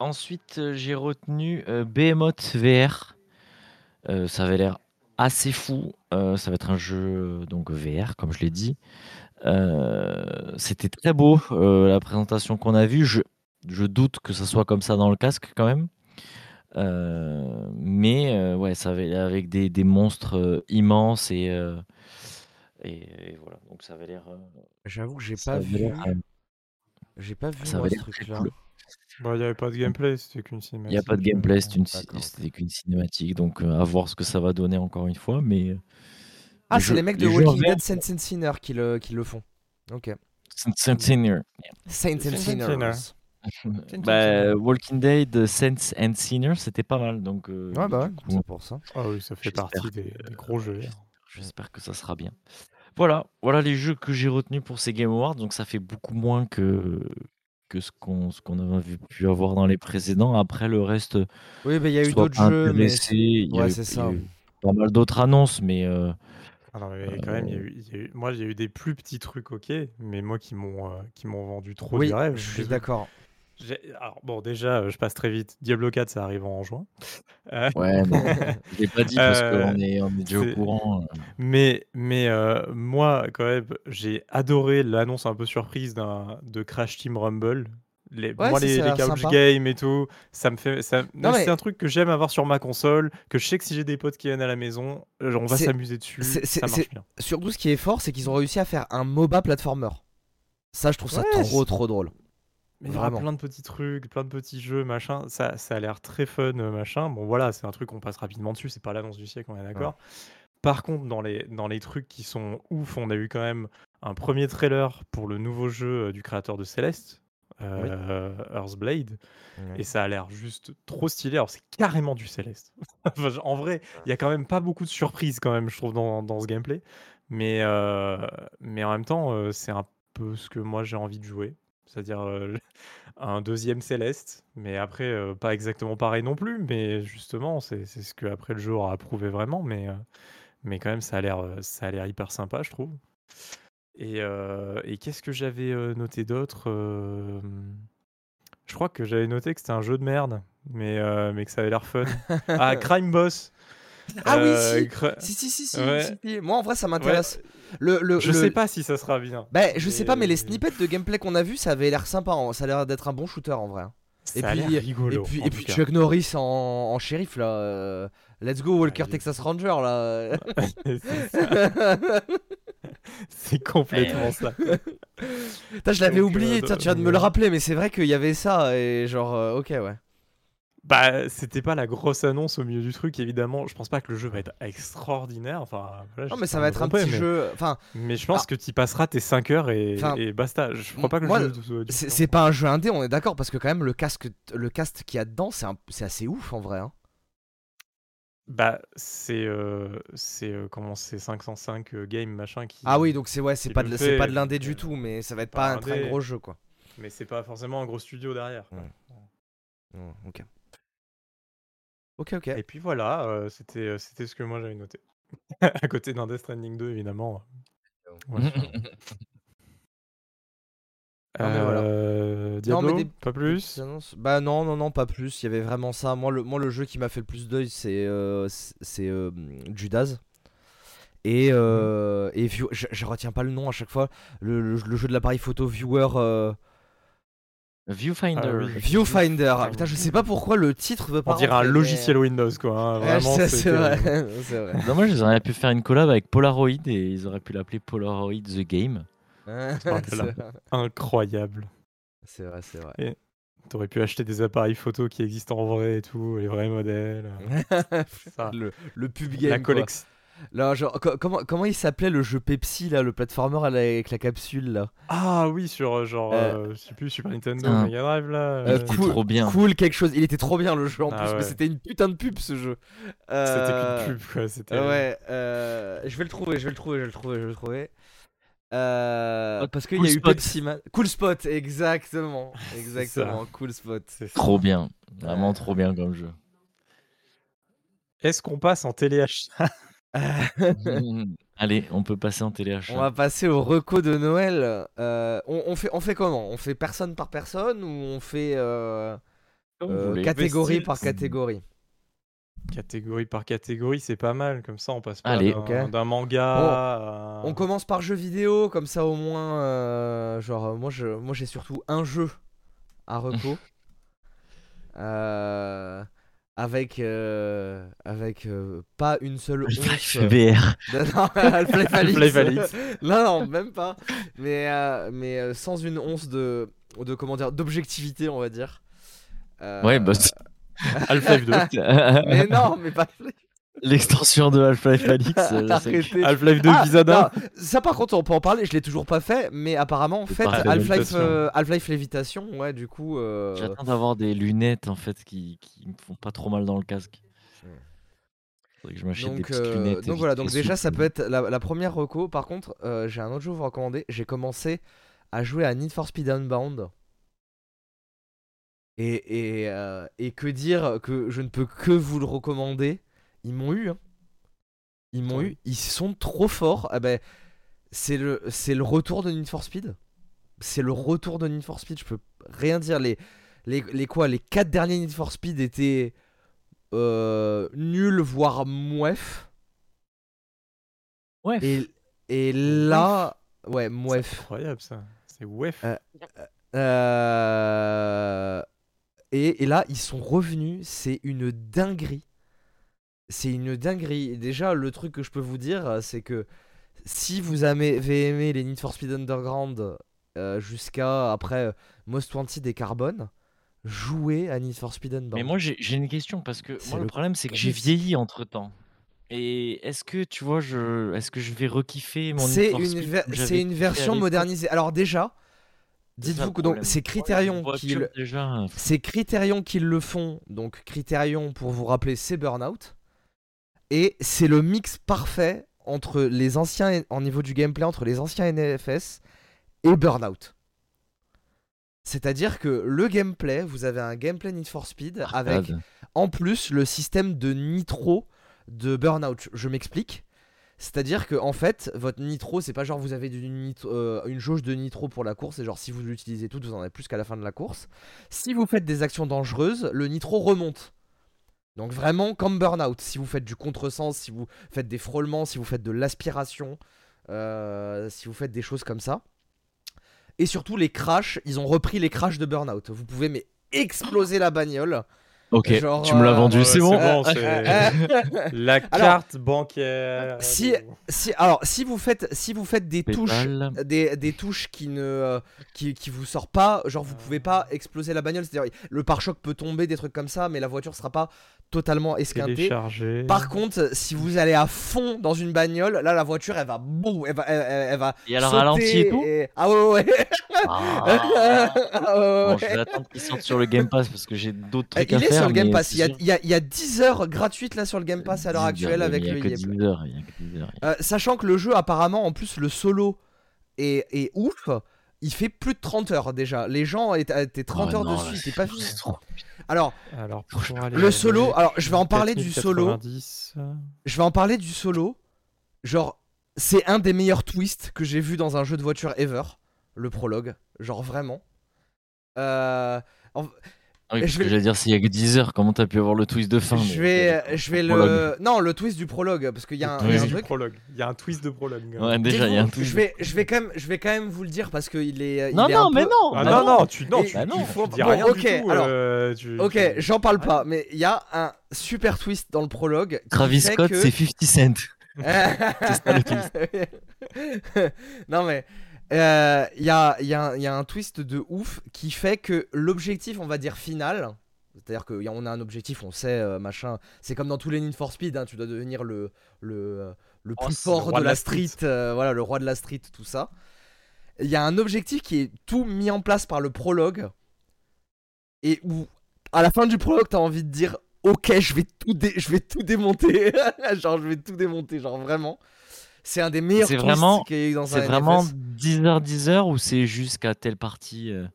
ensuite, euh, j'ai retenu euh, Behemoth VR. Euh, ça avait l'air assez fou. Euh, ça va être un jeu euh, donc VR, comme je l'ai dit. Euh, C'était très beau euh, la présentation qu'on a vue. Je, je doute que ça soit comme ça dans le casque quand même. Mais ouais, ça avait avec des, des monstres immenses et, et, et voilà. Donc ça avait l'air. J'avoue que j'ai pas avait vu, j'ai pas vu ce truc-là. cool. Bah, il y avait pas de gameplay, c'était qu'une Il cinématique. n'y a pas de euh, gameplay, c'est une ci- D'accord. c'était qu'une cinématique, donc euh, à voir ce que ça va donner encore une fois. Mais euh, Ah, c'est jeux- les mecs de jeux Walking Dead Saints and Sinners qui le, qui le font. Ok. c'est- c'est near. Saints and Saints and Sinners. Bah, Walking Dead, Saints and Sinners, c'était pas mal, donc euh, Ouais, bah ouais, du coup, c'est pour ça. Ah oui, ça fait J'espère partie que, des, des gros jeux. hein. J'espère que ça sera bien. Voilà, voilà les jeux que j'ai retenus pour ces Game Awards. Donc ça fait beaucoup moins que, que ce qu'on ce qu'on avait vu- pu avoir dans les précédents. Après le reste, Oui, bah il y a eu d'autres jeux, mais. Il y a Ouais, eu- c'est il y a ça. eu pas mal d'autres annonces, mais euh, Ah non, mais quand même, il y a eu, il y a eu- moi, il y a eu des plus petits trucs, ok, mais moi qui m'ont euh, qui m'ont vendu trop Oui, du rêve. je suis d'accord. Alors bon, déjà, euh, je passe très vite. Diablo 4, ça arrive en juin. Euh, ouais, mais je l'ai pas dit parce Euh, qu'on est, on est déjà au courant. Mais, mais euh, moi, quand même, j'ai adoré l'annonce un peu surprise d'un de Crash Team Rumble. Les, Ouais, moi, les, les couch sympa. games et tout, ça me fait. Ça, Non, c'est un truc que j'aime avoir sur ma console, que je sais que si j'ai des potes qui viennent à la maison, on va s'amuser dessus, ça marche bien. Surtout, ce qui est fort, c'est qu'ils ont réussi à faire un MOBA platformer. Ça, je trouve ça Ouais, trop, trop drôle. Mais il y aura plein de petits trucs, plein de petits jeux, machin. Ça, ça a l'air très fun, euh, machin. Bon, voilà, c'est un truc qu'on passe rapidement dessus. C'est pas l'annonce du siècle, on est d'accord. Par contre, dans les, dans les trucs qui sont ouf, on a eu quand même un premier trailer pour le nouveau jeu euh, du créateur de Celeste, euh, Earthblade. Et ça a l'air juste trop stylé. Alors, c'est carrément du Céleste. Enfin, en vrai, il y a quand même pas beaucoup de surprises, quand même, je trouve, dans, dans ce gameplay. Mais, euh, mais en même temps, c'est un peu ce que moi j'ai envie de jouer. C'est-à-dire euh, un deuxième Céleste. Mais après, euh, pas exactement pareil non plus. Mais justement, c'est c'est ce que après le jeu aura approuvé vraiment. Mais, euh, mais quand même, ça a l'air euh, ça a l'air hyper sympa, je trouve. Et, euh, et qu'est-ce que j'avais euh, noté d'autre Euh, Je crois que j'avais noté que c'était un jeu de merde, mais, euh, mais que ça avait l'air fun. ah, Crime Boss Ah oui, Euh, si. Si, si, si, si, Ouais. si, si. Moi, en vrai, ça m'intéresse. Le, le, Je le- sais pas si ça sera bien. Bah, je sais pas, mais les snippets de gameplay qu'on a vu, ça avait l'air sympa. hein. Ça a l'air d'être un bon shooter en vrai. hein. Ça Et a l'air puis- rigolo. et puis, en et puis. Chuck Norris en, en shérif là. euh, Let's go Walker il- Texas Ranger là. C'est ça, C'est complètement ça. Putain, je l'avais oublié, tiens, tu viens de me le rappeler, mais c'est vrai qu'il y avait ça et genre, euh, ok, ouais. Bah, c'était pas la grosse annonce au milieu du truc, évidemment. Je pense pas que le jeu va être extraordinaire. Enfin, voilà, Non, mais ça va être un petit mais- jeu. Enfin, Mais je pense que tu passeras tes 5 heures et, Enfin, et basta. Je crois pas que moi, le jeu c'est pas un jeu indé, on est d'accord, parce que quand même, le, casque, le cast qu'il y a dedans, c'est un- c'est assez ouf en vrai. hein. Bah, c'est. euh, c'est. euh, comment c'est 505 euh, game machin qui. Ah oui, donc c'est ouais, c'est pas, de, c'est pas de l'indé du tout, mais ça va être pas pas un très gros jeu quoi. Mais c'est pas forcément un gros studio derrière. quoi. Ouais. Ok. Ok, ok. Et puis voilà, euh, c'était c'était ce que moi j'avais noté. à côté d'un Death Stranding 2, évidemment. Ouais, Non, mais voilà. Euh, Non, Diablo, mais des- pas plus? Bah non, non, non, pas plus. Il y avait vraiment ça. Moi, le, moi, le jeu qui m'a fait le plus d'œil, c'est euh, c'est- euh, Judas. Et, euh, et View- je, je retiens pas le nom à chaque fois. Le, le- le jeu de l'appareil photo Viewer. Euh, Viewfinder. Ah oui. Viewfinder. Ah, putain, je sais pas pourquoi le titre veut pas. On dirait un logiciel Windows, quoi. hein, Vraiment, c'est- vrai. c'est vrai. Dommage, ils auraient pu faire une collab avec Polaroid et ils auraient pu l'appeler Polaroid The Game. Là c'est là. vrai, Incroyable. c'est vrai, c'est vrai. T'aurais pu acheter des appareils photo qui existent en vrai et tout, les vrais modèles. Ça. le, le pub game. La quoi. Collection. Là, genre, co- comment, comment il s'appelait le jeu Pepsi là, le platformer avec la capsule là? Ah oui, sur euh, genre, Euh, euh, je sais plus, Super Nintendo, Ah. Mega Drive là. Euh, cool, trop bien. Cool, quelque chose. Il était trop bien le jeu en Ah plus, mais ouais. c'était une putain de pub ce jeu. C'était qu'une pub, quoi. C'était. Ouais, euh, je vais le trouver, je vais le trouver, je vais le trouver, je vais le trouver. Euh, parce qu'il Cool y a eu Spot. Pepsi Man. Cool Spot, exactement. Exactement, Cool Spot. Trop bien. Vraiment trop bien comme jeu. Est-ce qu'on passe en téléachat Allez, on peut passer en téléachat. On va passer au reco de Noël. Euh, on, on fait, on fait comment? On fait personne par personne ou on fait euh, euh, catégorie par catégorie? Catégorie par catégorie, c'est pas mal. Comme ça, on passe pas d'un manga à... On commence par jeux vidéo, comme ça au moins, euh, genre euh, moi je, moi j'ai surtout un jeu à reco, Euh, avec euh, avec euh, pas une seule once. VR. non, non non même pas, mais euh, mais sans une once de de comment dire d'objectivité on va dire. Ouais, bah, c'est- Half-Life 2. mais non mais pas. L'extension de Half-Life Alyx. euh. Half-Life 2 Ah, Pisana. non, ça par contre on peut en parler, je l'ai toujours pas fait, mais apparemment en fait Half-Life euh, Half-Life Lévitation, ouais du coup euh, J'attends d'avoir des lunettes en fait qui, qui me font pas trop mal dans le casque. Faudrait que je m'achète des petites euh, lunettes. donc voilà, donc déjà ça peut être la, la première reco. Par contre, euh, j'ai un autre jeu à vous recommander. J'ai commencé à jouer à Need for Speed Unbound. Et, et, euh, et que dire que je ne peux que vous le recommander. Ils m'ont eu. hein. Ils m'ont eu. Ils sont trop forts. Ah ben, c'est le, c'est le retour de Need for Speed. C'est le retour de Need for Speed. Je peux rien dire. Les, les, les quoi Les quatre derniers Need for Speed étaient euh, nuls, voire mouef. Ouais. Et, et là, ouais, mouef. C'est incroyable ça. C'est wef. Euh, Euh, Et, et là, ils sont revenus. C'est une dinguerie. C'est une dinguerie. Et Déjà, le truc que je peux vous dire, c'est que si vous avez aimé les Need for Speed Underground euh, jusqu'à après euh, Most Wanted et Carbone, jouez à Need for Speed Unbound. Mais moi j'ai une question parce que moi le le problème c'est que j'ai vieilli entre temps. Et est-ce que tu vois, je, est-ce que je vais rekiffer mon Need C'est for une, Speed ver- une version modernisée. Alors déjà, dites-vous que donc c'est Criterion qui le, déjà. C'est Criterion qui le font. Donc Criterion, pour vous rappeler, c'est Burnout. Et c'est le mix parfait entre les anciens, en niveau du gameplay, entre les anciens NFS et Burnout. C'est-à-dire que le gameplay, vous avez un gameplay Need for Speed avec en plus le système de nitro de Burnout. Je m'explique. C'est-à-dire que en fait, votre nitro, c'est pas genre vous avez du nitro- euh, une jauge de nitro pour la course, et genre si vous l'utilisez toute, vous en avez plus qu'à la fin de la course. Si vous faites des actions dangereuses, le nitro remonte. Donc vraiment comme Burnout, si vous faites du contresens, si vous faites des frôlements, si vous faites de l'aspiration, euh, si vous faites des choses comme ça. Et surtout les crashs, ils ont repris les crashs de Burnout. Vous pouvez mais exploser la bagnole. Ok, Genre, tu me l'as euh, vendu, c'est bon. c'est- La carte bancaire. Si, si, alors si vous faites, si vous faites des touches, des, des touches qui ne, euh, qui, qui vous sortent pas, genre vous pouvez pas exploser la bagnole. C'est-à-dire le pare-choc peut tomber, des trucs comme ça, mais la voiture sera pas totalement télécharger. Par contre, si vous allez à fond dans une bagnole, là la voiture elle va boum, elle va, elle, elle- elle va. Et à la sauter ralenti et tout Ah ouais ouais. Ah. Ah ouais, Bon, ouais. je vais attendre qu'il sorte sur le Game Pass parce que j'ai d'autres trucs à Il est faire. sur le Game Pass. Il y, a, il, y a, il y a 10 heures gratuites là sur le Game Pass à l'heure 10 actuelle heures, avec le Il y a que EA 10 heures. Il y a que 10 heures. Euh, sachant que le jeu, apparemment, en plus, le solo est, est ouf. Il fait plus de 30 heures déjà. Les gens étaient, étaient 30 Oh heures non, dessus, c'est- pas fini. trop. Alors, Alors, pour aller le solo, alors je vais en parler du solo. 4090, Je vais en parler du solo. Genre, c'est un des meilleurs twists que j'ai vu dans un jeu de voiture ever. Le prologue. Genre, vraiment. Euh, en- Oui, Je parce vais- que j'allais dire, s'il y a que 10 heures, comment t'as pu avoir le twist de fin je mais- vais, je vais le. Prologue. Non, le twist du prologue. Parce qu'il y a un, Le il y a twist un du truc. prologue. Il y a un twist de prologue. Ouais, déjà, il y a un twist. Je vais, je vais quand même, je vais quand même vous le dire parce qu'il est. il Non, est non, un mais peu- non Ah bah non, non, tu, non, Et- tu, bah non. tu faut- dis bon, rien ok, du tout. alors- euh, tu- Ok, tu- j'en parle pas, mais il y a un super twist dans le prologue. Travis Scott, que- c'est 50 Cent. ça, le non mais euh, il y, a, il y a un- il y a un twist de ouf qui fait que l'objectif, on va dire final, c'est-à-dire qu'on a un objectif, on sait euh, machin. C'est comme dans tous les Need for Speed, hein, tu dois devenir le le, euh, le Oh, plus fort de de la la street. street, euh, voilà le roi de la street, tout ça. Il y a un objectif qui est tout mis en place par le prologue et où à la fin du prologue, t'as envie de dire ok, je vais tout, dé- je vais tout démonter. genre, je vais tout démonter, genre vraiment. C'est un des meilleurs C'est twists vraiment- qu'il y a eu dans un C'est vraiment NFS. 10h, 10h ou c'est jusqu'à telle partie euh,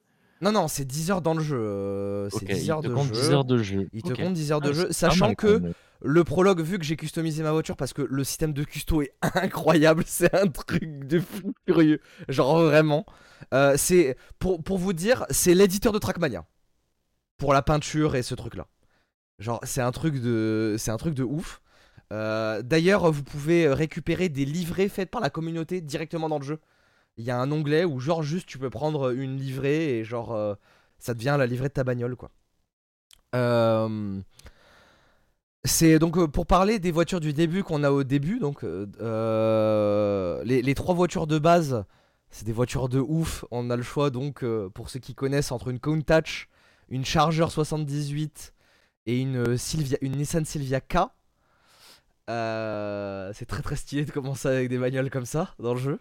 Non, non, c'est 10 heures dans le jeu. euh, c'est Ok, 10 il heures te de compte jeu. 10 heures de jeu. Il te compte 10 heures de Ah, jeu, sachant que le prologue, vu que j'ai customisé ma voiture, parce que le système de custo est incroyable, c'est un truc de fou furieux. Genre vraiment. Euh, c'est pour, pour vous dire, c'est l'éditeur de Trackmania. Pour la peinture et ce truc-là. Genre, c'est un truc de, c'est un truc de ouf. Euh, D'ailleurs, vous pouvez récupérer des livrets faits par la communauté directement dans le jeu. Il y a un onglet où genre juste tu peux prendre une livrée et genre euh, ça devient la livrée de ta bagnole quoi. Euh, c'est donc pour parler des voitures du début qu'on a au début, donc les, trois voitures de base, c'est des voitures de ouf. On a le choix donc pour ceux qui connaissent entre une Countach, une Charger 78 et une une Nissan Silvia K. Euh, c'est très très stylé de commencer avec des bagnoles comme ça dans le jeu.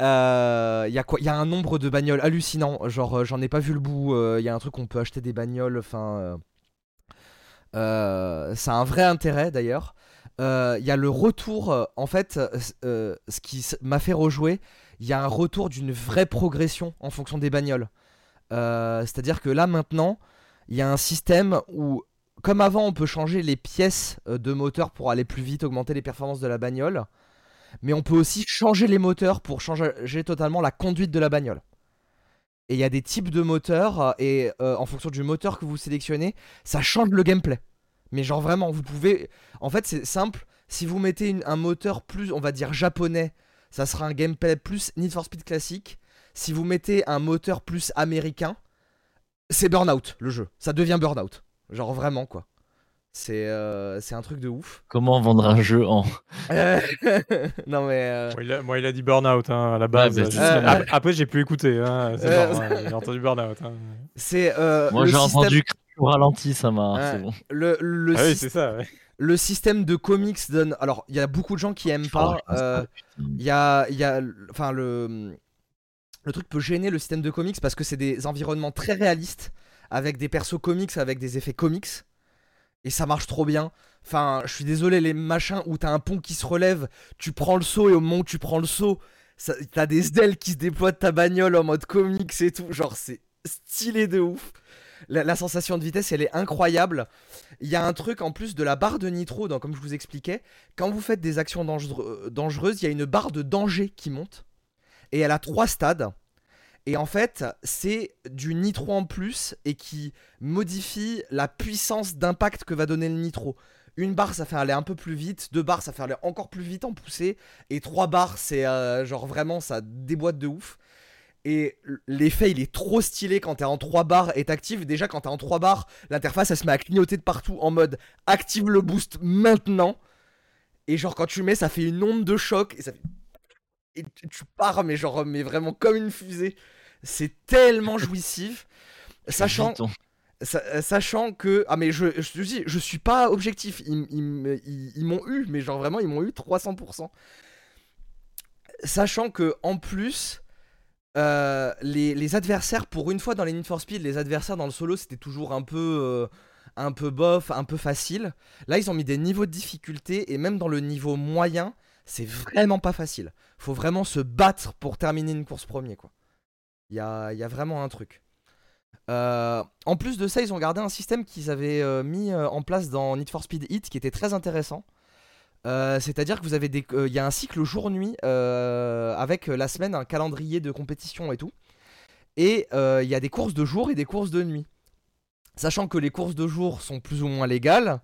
Il y a y a un nombre de bagnoles hallucinant. Genre, euh, j'en ai pas vu le bout. Il y a un truc on peut acheter des bagnoles. Enfin, euh, euh, ça un vrai intérêt d'ailleurs. Il y a le retour. euh, en fait, euh, euh, ce qui m'a fait rejouer, il y a un retour d'une vraie progression en fonction des bagnoles. Euh, C'est-à-dire que là maintenant, il y a un système où, comme avant, on peut changer les pièces euh, de moteur pour aller plus vite, augmenter les performances de la bagnole. Mais on peut aussi changer les moteurs pour changer totalement la conduite de la bagnole. Et il y a des types de moteurs, euh, et euh, en fonction du moteur que vous sélectionnez, ça change le gameplay. Mais genre vraiment, vous pouvez... En fait, c'est simple. Si vous mettez un moteur plus, on va dire, japonais, ça sera un gameplay plus Need for Speed classique. Si vous mettez un moteur plus américain, c'est Burnout, le jeu. Ça devient Burnout. Genre vraiment, quoi. C'est euh, c'est un truc de ouf. Comment vendre un jeu en. Euh, non mais... euh, Moi il, a, moi, il a dit burn-out hein, à la base. bah, ap- Après, j'ai plus écouté. Hein, Euh, hein, j'ai entendu burn-out. hein. C'est... euh, Moi le j'ai système- entendu au ralenti, ça m'a. Ouais. C'est bon. Le, le, Ah oui, syst- c'est ça. ouais. le système de comics donne. Alors, il y a beaucoup de gens qui aiment pas. Oh, euh, pas. Il y a, il y a, enfin le, le truc peut gêner le système de comics parce que c'est des environnements très réalistes avec des persos comics, avec des effets comics, et ça marche trop bien. Enfin, je suis désolé, les machins où t'as un pont qui se relève, tu prends le saut et au moment où tu prends le saut, t'as des ailes qui se déploient de ta bagnole en mode comics et tout. Genre, c'est stylé de ouf. La, sensation de vitesse, elle est incroyable. Il y a un truc en plus de la barre de nitro, comme je vous expliquais, quand vous faites des actions dangereux- dangereuses, il y a une barre de danger qui monte. Et elle a trois stades. Et en fait, c'est du nitro en plus et qui modifie la puissance d'impact que va donner le nitro. Une barre, ça fait aller un peu plus vite. Deux barres, ça fait aller encore plus vite en poussée. Et trois barres, c'est euh, genre vraiment, ça déboîte de ouf. Et l'effet, il est trop stylé quand t'es en 3 barres et t'actives. Déjà, quand t'es en 3 barres, l'interface, elle se met à clignoter de partout en mode active le boost maintenant. Et genre, quand tu mets, ça fait une onde de choc. Et ça fait. Et tu pars, mais genre, mais vraiment comme une fusée. C'est tellement jouissif. Sachant, sachant que. Ah, mais je, je te dis, je suis pas objectif. Ils, ils m'ont eu, mais genre vraiment, ils m'ont eu 300%. Sachant que, en plus euh, les, adversaires, pour une fois dans les Need for Speed, les adversaires dans le solo, c'était toujours un peu, euh, un peu bof, un peu facile. Là, ils ont mis des niveaux de difficulté, et même dans le niveau moyen, c'est vraiment pas facile. Faut vraiment se battre pour terminer une course premier, quoi. Il y a, vraiment un truc. Euh, en plus de ça, ils ont gardé un système qu'ils avaient mis en place dans Need for Speed Heat qui était très intéressant. Euh, c'est-à-dire que vous avez des, euh, il y a un cycle jour-nuit euh, avec la semaine un calendrier de compétition et tout. Et il y a des courses de jour et des courses de nuit. Sachant que les courses de jour sont plus ou moins légales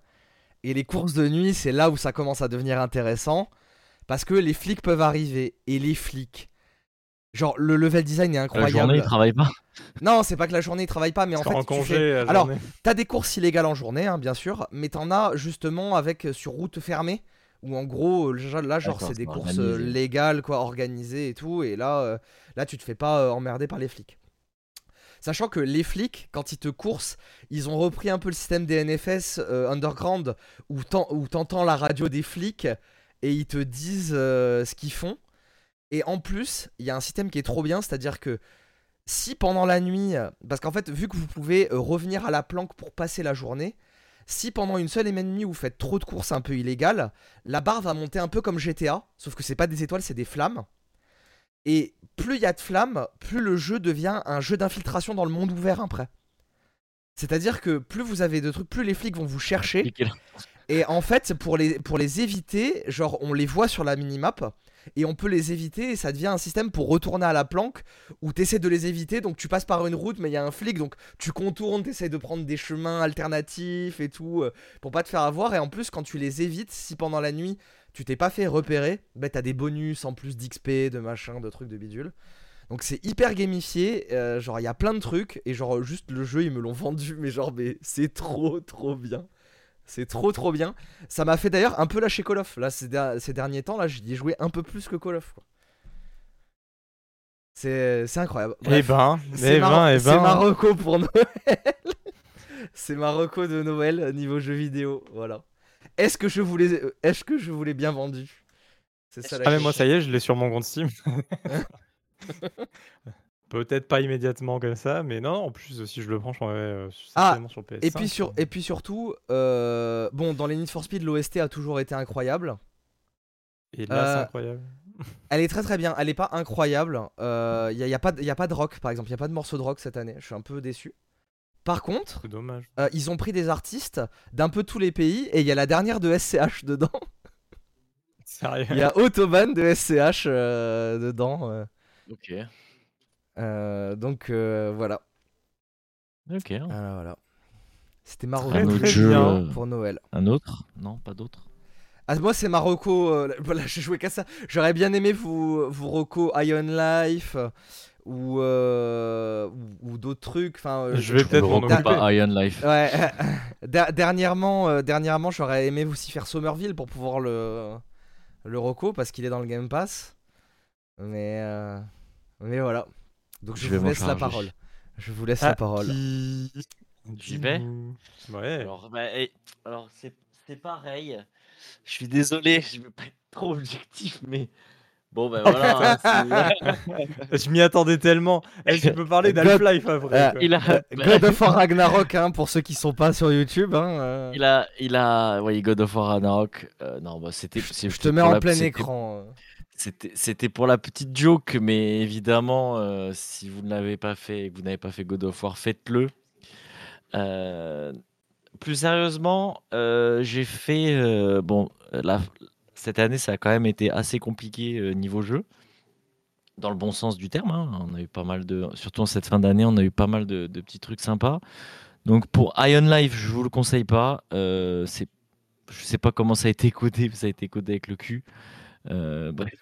et les courses de nuit, c'est là où ça commence à devenir intéressant parce que les flics peuvent arriver et les flics. Genre le level design est incroyable. La journée ils travaillent pas. Non, c'est pas que la journée ils travaillent pas, mais en fait. En congé, Alors, t'as des courses illégales en journée, hein, bien sûr, mais t'en as justement avec sur route fermée où en gros là genre c'est des courses euh, légales quoi organisées et tout et là euh, là tu te fais pas euh, emmerder par les flics Sachant que les flics, quand ils te coursent, ils ont repris un peu le système des NFS underground où t'entends la radio des flics et ils te disent ce qu'ils font. Et en plus, il y a un système qui est trop bien, c'est-à-dire que si pendant la nuit, parce qu'en fait, vu que vous pouvez revenir à la planque pour passer la journée, si pendant une seule et même nuit vous faites trop de courses un peu illégales, la barre va monter un peu comme GTA, sauf que c'est pas des étoiles, c'est des flammes. Et plus il y a de flammes, plus le jeu devient un jeu d'infiltration dans le monde ouvert après. C'est-à-dire que plus vous avez de trucs, plus les flics vont vous chercher. Et en fait, pour les, pour les éviter, genre on les voit sur la minimap et on peut les éviter et ça devient un système pour retourner à la planque où tu essaies de les éviter donc tu passes par une route mais il y a un flic donc tu contournes, tu essaies de prendre des chemins alternatifs et tout euh, pour pas te faire avoir et en plus quand tu les évites si pendant la nuit tu t'es pas fait repérer, bah t'as des bonus en plus d'XP, de machin, de trucs de bidule. Donc c'est hyper gamifié, euh, genre il y a plein de trucs et genre juste le jeu ils me l'ont vendu mais genre mais c'est trop trop bien. C'est trop trop bien. Ça m'a fait d'ailleurs un peu lâcher Call of. Là, ces, derniers temps, là, j'y ai joué un peu plus que Call of. C'est incroyable. et eh ben, c'est eh ben, eh ben. Marocco pour Noël. c'est Marocco de Noël niveau jeu vidéo. Voilà. Est-ce que je voulais, est-ce que je voulais bien vendu? C'est ça. Ah mais moi ça y est, je l'ai sur mon compte Steam. Peut-être pas immédiatement comme ça, mais non, en plus, si je le prends, je euh, ah, sur PS5. Et puis, sur, et puis surtout, euh, bon, dans les Need for Speed, l'OST a toujours été incroyable. Et là, c'est euh, incroyable. Elle est très très bien, elle est pas incroyable. Il euh, n'y a, y a, pas, y a pas de rock, par exemple, il n'y a pas de morceau de rock cette année, je suis un peu déçu. Par contre, dommage. ils ont pris des artistes d'un peu tous les pays et il y a la dernière de SCH dedans. Sérieux? Il y a Autobahn de SCH dedans. Ok. Euh, donc euh, voilà. Ok. Ah, voilà. C'était Marocco euh, pour Noël. Un autre? Non, pas d'autre. Ah, moi c'est Marocco. voilà, j'ai joué qu'à ça. J'aurais bien aimé vous, vous Rocco Ion Life ou, ou, d'autres trucs. Enfin, je vais peut-être pas Ion Life. Ouais. dernièrement, dernièrement, j'aurais aimé aussi faire Somerville pour pouvoir le le Rocco parce qu'il est dans le Game Pass. Mais mais voilà. Donc je, vous laisse la parole. Je vous laisse la ah, parole. J'y vais? Ouais. Alors, bah, alors c'est pareil. Je suis désolé, je ne veux pas être trop objectif, mais bon ben voilà. Hein, je m'y attendais tellement. Eh, tu peux parler d'Half-Life après. Euh, il a... God of War Ragnarok, hein, pour ceux qui sont pas sur YouTube. Hein, euh. Il a, il a, oui, God of War Ragnarok. Euh, non, bah c'était. Je te mets en plein écran. C'était pour la petite joke, mais évidemment, euh, si vous ne l'avez pas fait que vous n'avez pas fait God of War, faites-le. Euh, plus sérieusement, euh, j'ai fait. bon, cette année, ça a quand même été assez compliqué niveau jeu. dans le bon sens du terme, hein. On a eu pas mal de surtout en cette fin d'année, on a eu pas mal de petits trucs sympas. Donc pour Ion Life, je vous le conseille pas, c'est je sais pas comment ça a été codé, ça a été codé avec le cul. Bref,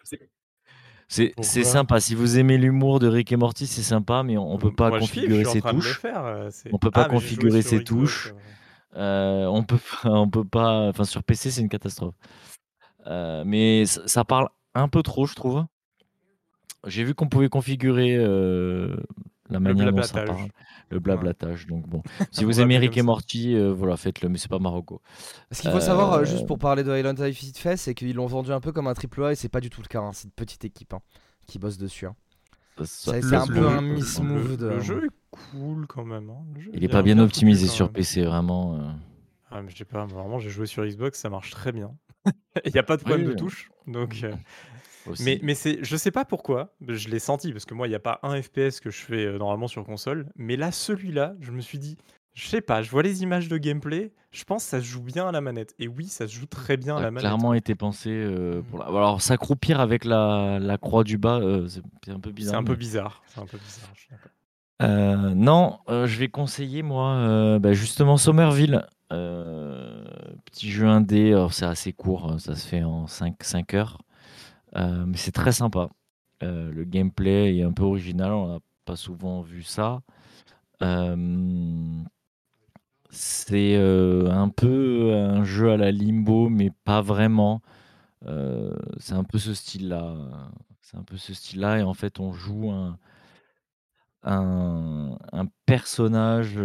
c'est sympa. Si vous aimez l'humour de Rick et Morty, c'est sympa, mais on peut pas configurer ses touches. On peut pas Ah, configurer ses touches. Heu, on peut on peut pas enfin sur PC, c'est une catastrophe. Mais ça ça parle un peu trop, je trouve. J'ai vu qu'on pouvait configurer, la manière dont ça parle. Le blablatage. Donc bon, si On vous aimez Rick et. Morty, heu, voilà, faites-le, mais c'est pas Marocco. Ce qu'il faut savoir, euh, juste pour parler de Island Life vite fait, c'est qu'ils l'ont vendu un peu comme un triple A et c'est pas du tout le cas. hein. C'est une petite équipe hein, qui bosse dessus. hein. ça C'est un peu un Le- miss-move de. Le jeu est cool quand même. hein. Le jeu Il est pas bien bien optimisé sur. PC, vraiment, Ah, mais je sais pas, vraiment, j'ai joué sur Xbox, ça marche très bien. Il y a pas de Oui, problème de touche, donc Aussi. mais c'est je sais pas pourquoi, je l'ai senti parce que moi, il y a pas un FPS que je fais, heu, normalement sur console, mais là, celui-là, je me suis dit: «Je sais pas, je vois les images de gameplay, je pense ça se joue bien à la manette» et oui, ça se joue très bien à Ça a la manette, clairement été pensé, heu, Mmh. pour la alors s'accroupir avec la la croix du bas, heu, c'est un peu C'est bizarre, un peu mais bizarre, c'est un peu bizarre, je suis non, je vais conseiller moi, bah, justement Somerville, petit jeu indé, c'est assez court, ça se fait en 5- 5 heures, heu, mais c'est très sympa. Heu, le gameplay est un peu original, on n'a pas souvent vu ça. Hem c'est, un peu un jeu à la Limbo, mais pas vraiment. C'est un peu ce style-là, c'est un peu ce style-là et en fait, on joue un un personnage,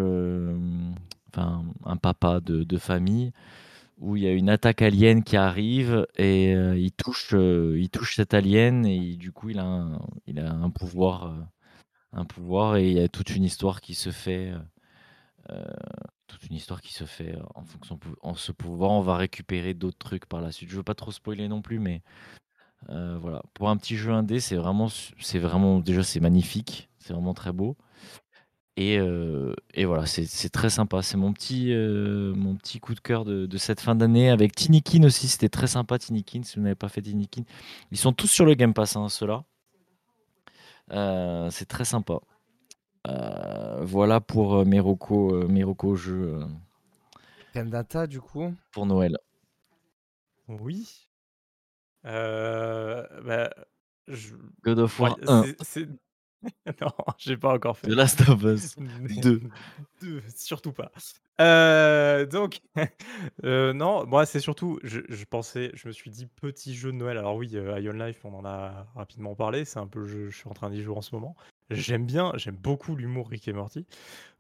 enfin, un papa de famille où il y a une attaque alien qui arrive et heu, il touche, heu, il touche cet alien et du coup, il a un il a un pouvoir, heu, un pouvoir et il y a toute une histoire qui se fait, heu, toute une histoire qui se fait en fonction pou en ce pouvoir, on va récupérer d'autres trucs par la suite. Je veux pas trop spoiler non plus, mais voilà. Pour un petit jeu indé, c'est vraiment c'est vraiment déjà, c'est magnifique, c'est vraiment très beau et heu et voilà, c'est très sympa. C'est mon petit, heu, mon petit coup de cœur de de cette fin d'année avec Tinikin aussi, c'était très sympa Tinikin, si vous n'avez pas fait Tinikin. Ils sont tous sur le Game Pass, hein, ceux-là. Heu, c'est très sympa. Voilà pour, mes heu, mes heu Pendata du coup? pour Noël. Oui. Bah, je God of War 1. c'est c'est non, j'ai pas encore The fait. Last of Us 2. 2, surtout pas. Heu, donc heu, non, moi, c'est surtout, je je pensais je me suis dit: «Petit jeu de Noël». Alors oui, heu, Ion Life, on en a rapidement parlé, c'est un peu le jeu je suis en train d'y jouer en ce moment. J'aime bien, j'aime beaucoup l'humour Rick et Morty,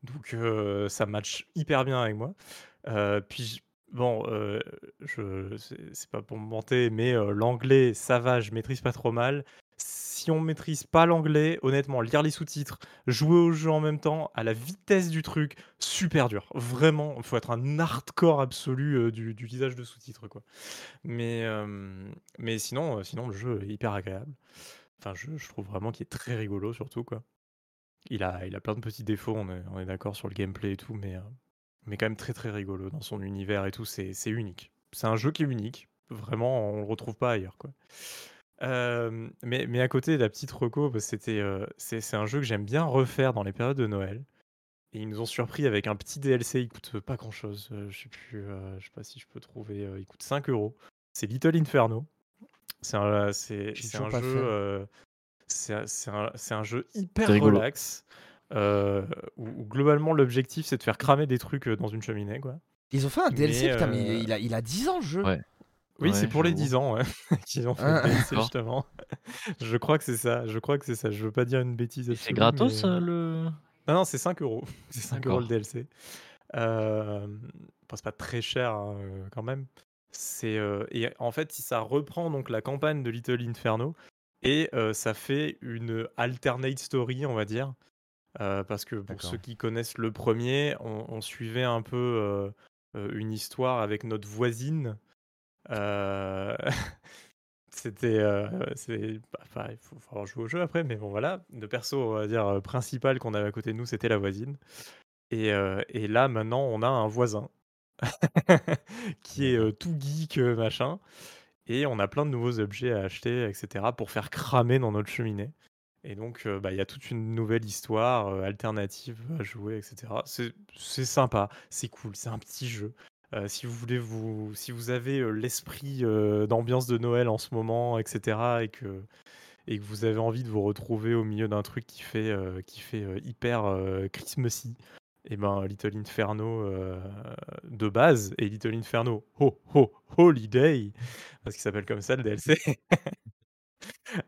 donc heu, ça match hyper bien avec moi. Puis bon, je c'est pas pour me vanter, mais l'anglais, ça va, je maîtrise pas trop mal. Si on maîtrise pas l'anglais, honnêtement, lire les sous-titres, jouer au jeu en même temps, à la vitesse du truc, super dur. Vraiment, il faut être un hardcore absolu, heu, du lisage de sous-titres, quoi. Mais mais sinon, heu, sinon le jeu est hyper agréable. Enfin, je trouve vraiment qu'il est très rigolo surtout, quoi. Il a plein de petits défauts, on est d'accord sur le gameplay et tout, mais mais quand même très, très rigolo dans son univers et tout, c'est c'est unique. C'est un jeu qui est unique, vraiment, on le retrouve pas ailleurs, quoi. Mais mais à côté, la petite reco, bah, c'était, c'est c'est un jeu que j'aime bien refaire dans les périodes de Noël et ils nous ont surpris avec un petit DLC, il coûte, pas grand-chose, heu, je sais plus, je sais pas si je peux trouver, il coûte 5 €. C'est Little Inferno. C'est un c'est c'est jeu, c'est un c'est un c'est un jeu hyper relax, où où globalement l'objectif c'est de faire cramer des trucs, dans une cheminée, quoi. Ils ont fait un DLC, Mais putain, mais il a il a 10 ans le jeu! Ouais. Oui, c'est Ouais, pour les j'avoue. 10 ans, ouais, qu'ils ont fait le Ah. DLC D'accord. justement. Je crois que c'est ça, je crois que c'est ça. Je veux pas dire une bêtise Et c'est absolue, mais gratos, heu, le non, non, c'est 5 €. C'est 5 € le d'accord. DLC. Hem, enfin, c'est pas très cher, hein, heu, quand même. C'est, heu et en fait, ça reprend donc la campagne de Little Inferno et heu, ça fait une alternate story, on va dire. Heu, parce que pour ceux D'accord. qui connaissent le premier, on on suivait un peu, heu heu, une histoire avec notre voisine. Heu, c'était, c'est bah, il faut avoir joué au jeu après, mais bon voilà. Le perso, on va dire, heu, principal qu'on avait à côté de nous, c'était la voisine et là, maintenant, on a un voisin qui est, tout geek, machin et on a plein de nouveaux objets à acheter et cetera pour faire cramer dans notre cheminée. Et donc, bah, il y a toute une nouvelle histoire, alternative à jouer et cetera. C'est c'est sympa, c'est cool, c'est un petit jeu. Si vous voulez vous si vous avez, l'esprit, d'ambiance de Noël en ce moment et cetera et que et que vous avez envie de vous retrouver au milieu d'un truc qui fait, qui fait, hyper, Christmassy et ben, Little Inferno, de base et Little Inferno Ho Ho Holiday parce qu'il s'appelle comme ça le DLC.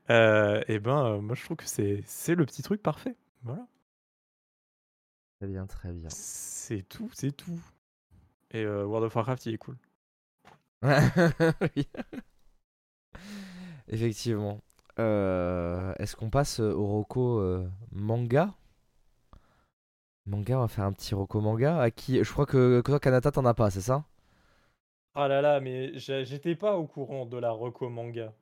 Et ben, moi je trouve que c'est c'est le petit truc parfait, voilà. Très bien, très bien. C'est tout, c'est tout et World of Warcraft, il est cool. Oui. Effectivement. est-ce qu'on passe, au roco manga? Manga, on va faire un petit roco manga. À qui je crois que que toi Kanata tu as pas, c'est ça? Ah là là, mais j'étais pas au courant de la reco manga.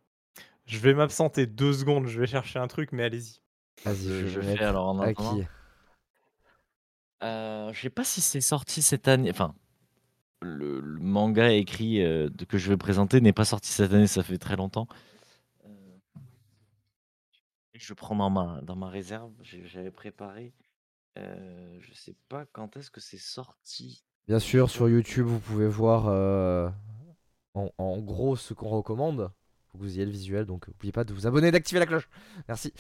Je vais m'absenter deux secondes, je vais chercher un truc, mais allez-y. Vas-y, je fais alors en à qui? Euh, je sais pas si c'est sorti cette année. Enfin, le, manga écrit euh, que je vais présenter n'est pas sorti cette année, ça fait très longtemps. Euh, je prends dans ma, dans ma réserve, j'avais préparé. Euh, je sais pas quand est-ce que c'est sorti. Bien sûr, sur YouTube, vous pouvez voir en, en gros ce qu'on recommande vous ayez le visuel. Donc n'oubliez pas de vous abonner et d'activer la cloche. Merci.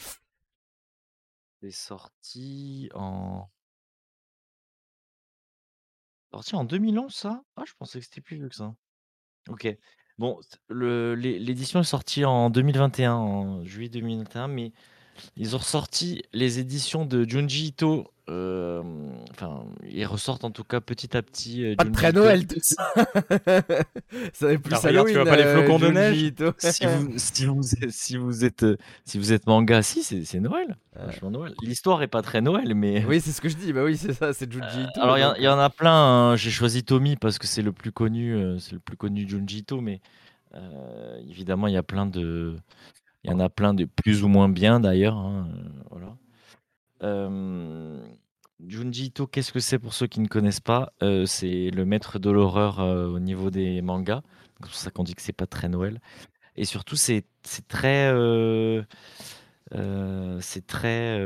C'est sorti en. Sorti en 2011, ça? Ah, je pensais que c'était plus vieux que ça. Ok. Bon, l'édition est sortie en 2021, en juillet 2021, mais ils ont ressorti les éditions de Junji Ito euh, enfin, ils ressortent en tout cas petit à petit. Euh, pas de Noël tout ça. ça va plus Alors, Halloween. tu vois pas les euh, flocons de neige. si, vous, si, vous, si vous êtes si vous êtes manga, si c'est Noël. Noël. L'histoire est pas très Noël, mais. Oui, c'est ce que je dis. Bah oui, c'est ça, c'est Junji Ito. alors il y, en a plein. Hein. J'ai choisi Tommy parce que c'est le plus connu, c'est le plus connu Junji Ito, mais évidemment il y a plein de, il y en a plein de plus ou moins bien d'ailleurs. Hein, voilà. Euh, Junji Ito, qu'est-ce que c'est pour ceux qui ne connaissent pas? Euh, C'est le maître de l'horreur euh, au niveau des mangas. C'est pour ça qu'on dit que c'est pas très Noël. Et surtout, c'est très, très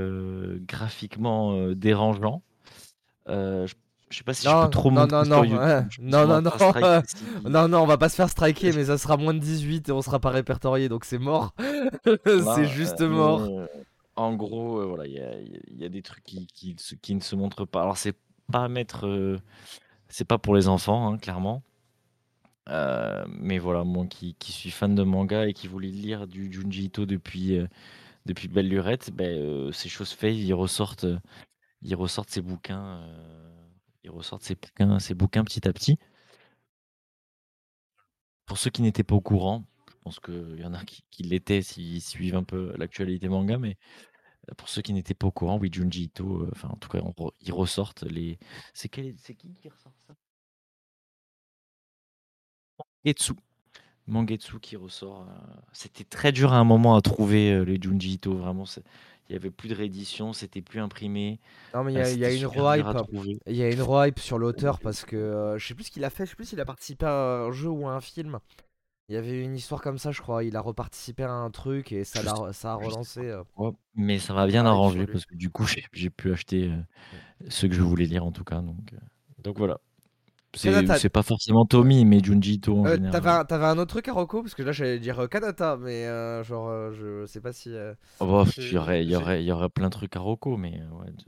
graphiquement dérangeant. Je sais pas si non, je peux trop non, non, non, YouTube, non, non, non, non, non, on va pas se faire striker, mais ça sera moins de 18 et on sera pas répertorié, donc c'est mort. c'est euh, juste mort. Euh, en gros, euh, voilà, il y, a des trucs qui, qui, ne se montrent pas. Alors c'est pas mettre, c'est pas pour les enfants, hein, clairement. mais voilà, moi qui, suis fan de manga et qui voulais lire du Junji Ito depuis, depuis Belle Lurette, ben, ces choses faites, ils ressortent, ils ressortent ces bouquins ils ressortent ses bouquins, ses bouquins petit à petit. Pour ceux qui n'étaient pas au courant, je pense qu'il y en a qui, qui l'étaient s'ils suivent un peu l'actualité manga, mais pour ceux qui n'étaient pas au courant, oui, Junji Ito, euh, enfin, en tout cas, ils ressortent les. C'est qui qui ressort ça? Mangetsu. Mangetsu qui ressort. Euh, c'était très dur à un moment à trouver euh, les Junji Ito, vraiment. Il n'y avait plus de réédition, c'était plus imprimé. Non, mais il y a, y a une hype. Il y a une hype sur l'auteur parce que je sais plus ce qu'il a fait, je sais plus s'il a participé à un jeu ou à un film. Il y avait une histoire comme ça, je crois. Il a reparticipé à un truc et ça, a, ça a relancé. Euh, mais ça va bien arranger parce que du coup, j'ai pu acheter euh, ce que je voulais lire en tout cas. Donc, euh, donc voilà. C'est pas forcément Tommy, mais Junji Ito en général. T'avais un, autre truc à Rocco Parce que là, j'allais dire Kanata, mais genre, je sais pas si. Oh, il, y aurait, y aurait, y aurait plein de trucs à Rocco, mais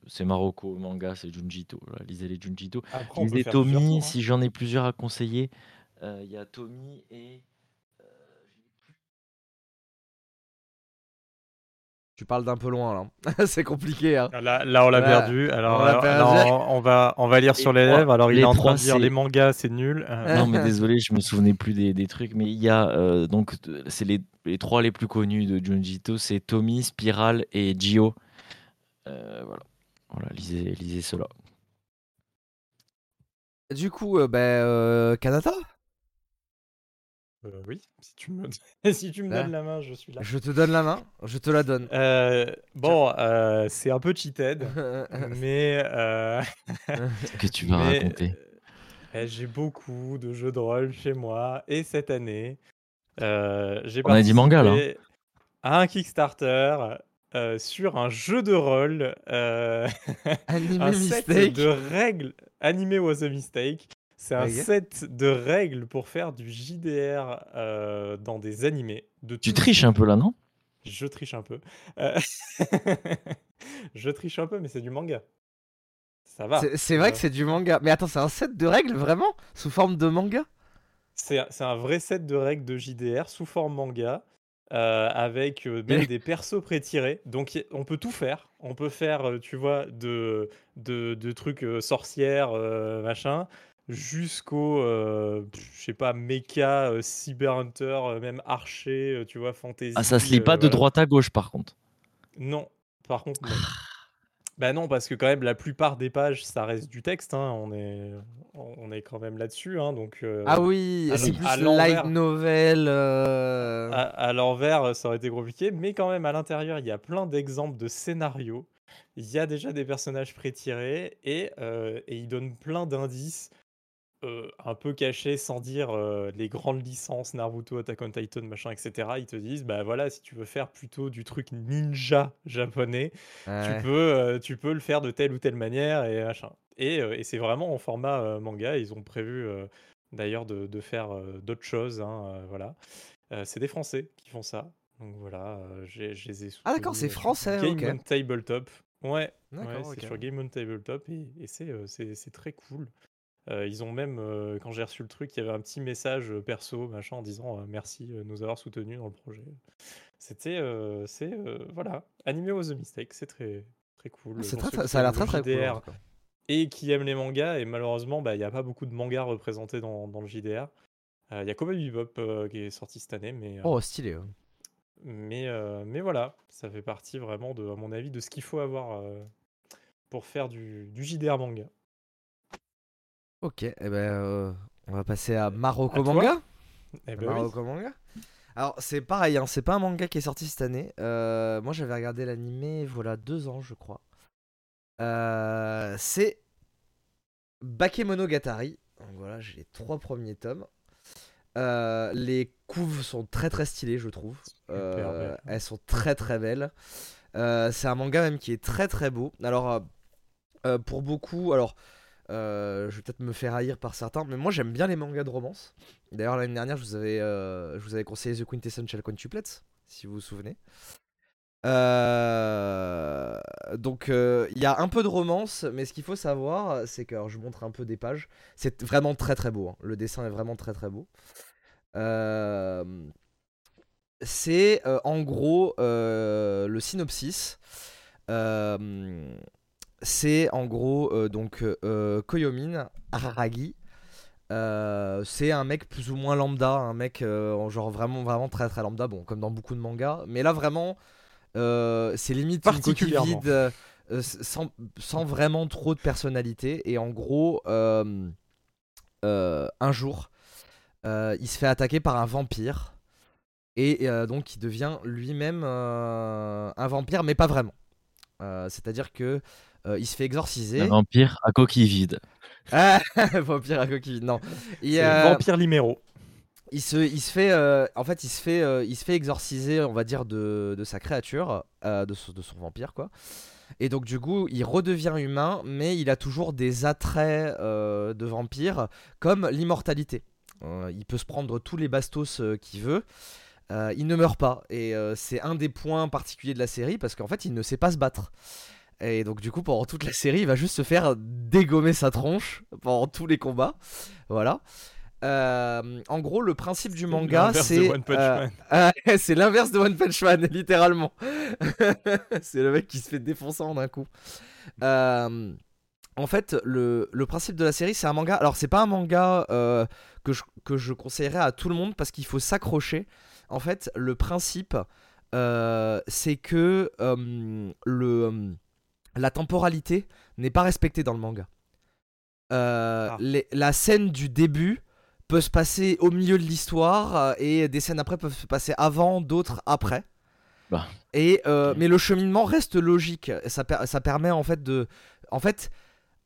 c'est Marocco, manga, c'est Junji Ito. Lisez les Junji Ito. Lisez Tommy, hein. si j'en ai plusieurs à conseiller. Il y a Tommy et. Tu parles d'un peu loin là. c'est compliqué. Hein. Là, là, on l'a perdu. Alors, on, va, on va lire sur les lèvres. Alors, il est en train de dire les mangas, c'est nul. Euh, non, mais désolé, je me souvenais plus des, des trucs. Mais il y a euh, donc c'est les, les, trois les plus connus de Junji c'est Tommy, Spiral et Gio. Euh, voilà. Voilà, lisez, lisez cela. Du coup, ben, Kanata? Euh, oui, si tu me, si tu me donnes la main, je suis là. Je te donne la main, je te la donne. Euh, bon, euh, c'est un peu cheated, mais. Qu'est-ce que tu vas raconter eh, J'ai beaucoup de jeux de rôle chez moi, et cette année, j'ai On a dit manga là. À un Kickstarter sur un jeu de rôle, un set mistake. de règles. Anime was a mistake. C'est un Ok. set de règles pour faire du JDR euh, dans des animés. De Tu tout triches un peu là, non? Je triche un peu. Euh, je triche un peu, mais c'est du manga. Ça va. C'est- C'est vrai ça que c'est du manga. Mais attends, c'est un set de règles vraiment? Sous forme de manga? C'est un- c'est un vrai set de règles de JDR sous forme manga, euh, avec euh, même des persos prétirés. Donc y- on peut tout faire. On peut faire, euh, tu vois, de, de, de trucs euh, sorcières, euh, machin, jusqu'au, euh, je sais pas, mecha, euh, cyber hunter, euh, même archer, euh, tu vois, fantasy. Ah, ça se lit pas euh, de voilà. droite à gauche, par contre. Non, par contre, non. Bah non, parce que quand même, la plupart des pages, ça reste du texte. hein, On est, on est quand même là-dessus. hein, donc, euh, Ah oui, à c'est l- plus light novel. euh, À, à l'envers, ça aurait été compliqué, mais quand même, à l'intérieur, il y a plein d'exemples de scénarios. Il y a déjà des personnages prétirés et, euh, et ils donnent plein d'indices euh, un peu cachés sans dire euh, les grandes licences Naruto, Attack on Titan, machin, etc. Ils te disent, bah voilà, si tu veux faire plutôt du truc ninja japonais, ouais. tu, peux, euh, tu peux le faire de telle ou telle manière et machin. Et, et c'est vraiment en format manga. Ils ont prévu d'ailleurs de, de faire d'autres choses. hein, voilà. C'est des Français qui font ça. Donc voilà, j'ai- je les ai Ah, d'accord, soutenus, c'est sur français, Game ok. on Tabletop. Ouais, ouais D'accord, c'est ok. sur Game on Tabletop et, et c'est c'est- c'est très cool. Euh, ils ont même, euh, quand j'ai reçu le truc, il y avait un petit message euh, perso, machin, en disant euh, merci de nous avoir soutenus dans le projet. C'était, c'est, voilà, Anime was a Mistake, c'est très, très cool. Ah, C'est très, ça a l'air très très cool. JDR et qui aiment les mangas, et malheureusement, bah, il n'y a pas beaucoup de mangas représentés dans, dans le JDR. Il y a Cowboy Bebop qui est sorti cette année, mais, Oh, stylé. mais, mais voilà, ça fait partie vraiment, de, à mon avis, de ce qu'il faut avoir pour faire du, du JDR manga. Ok, et ben euh, on va passer à toi Manga. Eh ben oui. Maroko Manga. Alors c'est pareil, hein, c'est pas un manga qui est sorti cette année. Euh, moi j'avais regardé l'animé voilà deux ans je crois. Euh, c'est Bakemonogatari. Donc voilà, j'ai les trois premiers tomes. Euh, les couves sont très très stylées je trouve. Elles sont très très belles. C'est un manga même qui est très très beau. Alors pour beaucoup, alors euh, je vais peut-être me faire haïr par certains, mais moi j'aime bien les mangas de romance. D'ailleurs l'année dernière je vous avais, euh, je vous avais conseillé The Quintessential Quintuplets, si vous vous souvenez. Euh, donc il y a un peu de romance, mais ce qu'il faut savoir, c'est que alors, je montre un peu des pages. C'est vraiment très très beau. hein. Le dessin est vraiment très très beau. C'est en gros le synopsis. C'est en gros euh, donc euh, Koyomin Araragi. Euh, c'est un mec plus ou moins lambda, un mec euh, genre vraiment vraiment très très lambda, bon comme dans beaucoup de mangas, mais là vraiment c'est limite une coquille vide sans, sans vraiment trop de personnalité et en gros un jour il se fait attaquer par un vampire et donc il devient lui-même un vampire mais pas vraiment. Euh, C'est-à-dire que euh, il se fait exorciser. Un vampire à coquille vide. Ah, vampire à coquille vide, non. Il, C'est euh, Vampire Liméro. il se, il se fait, euh, en fait, il se fait, euh, il se fait exorciser, on va dire, de, de sa créature, euh, de, son, de son vampire, quoi. Et donc, du coup, il redevient humain, mais il a toujours des attraits euh, de vampire, comme l'immortalité. Euh, il peut se prendre tous les bastos euh, qu'il veut. Euh, il ne meurt pas. Et euh, c'est un des points particuliers de la série, parce qu'en fait, il ne sait pas se battre. Et donc, du coup, pendant toute la série, il va juste se faire dégommer sa tronche pendant tous les combats. Voilà. Euh, en gros, le principe du manga, c'est. One Punch euh, Man. c'est l'inverse de One Punch Man, littéralement. c'est le mec qui se fait défoncer en un coup. Euh, en fait, le, le principe de la série, c'est un manga. Alors, c'est pas un manga que, je, que je conseillerais à tout le monde parce qu'il faut s'accrocher. En fait, le principe, c'est que le, la temporalité n'est pas respectée dans le manga. Euh, Ah. les- la scène du début peut se passer au milieu de l'histoire euh, et des scènes après peuvent se passer avant, d'autres après. Bah. Et euh, mais le cheminement reste logique. Ça, per- ça permet en fait de, en fait,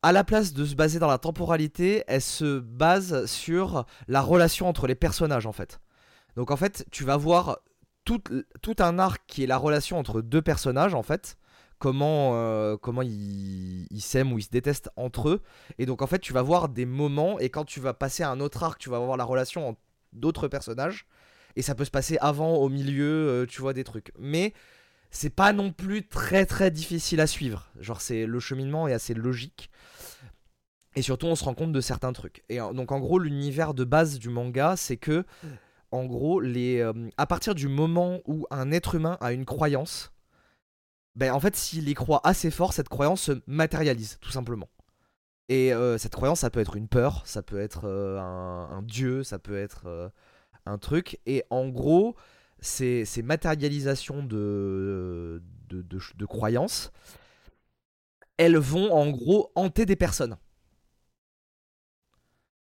à la place de se baser dans la temporalité, elle se base sur la relation entre les personnages en fait. Donc en fait, tu vas voir tout, tout un arc qui est la relation entre deux personnages en fait. Comment, euh, comment ils s'aiment ou ils se détestent entre eux. Et donc en fait tu vas voir des moments et quand tu vas passer à un autre arc, tu vas voir la relation entre d'autres personnages. Et ça peut se passer avant, au milieu, euh, tu vois des trucs. Mais c'est pas non plus très très difficile à suivre. Genre le cheminement est assez logique. Et surtout on se rend compte de certains trucs. Et donc en gros l'univers de base du manga c'est que en gros les euh, à partir du moment où un être humain a une croyance, ben en fait s'il y croit assez fort cette croyance se matérialise tout simplement. Et euh, cette croyance ça peut être une peur, ça peut être euh, un, dieu, ça peut être euh, un truc. Et en gros ces, matérialisations de, de croyances, elles vont en gros hanter des personnes.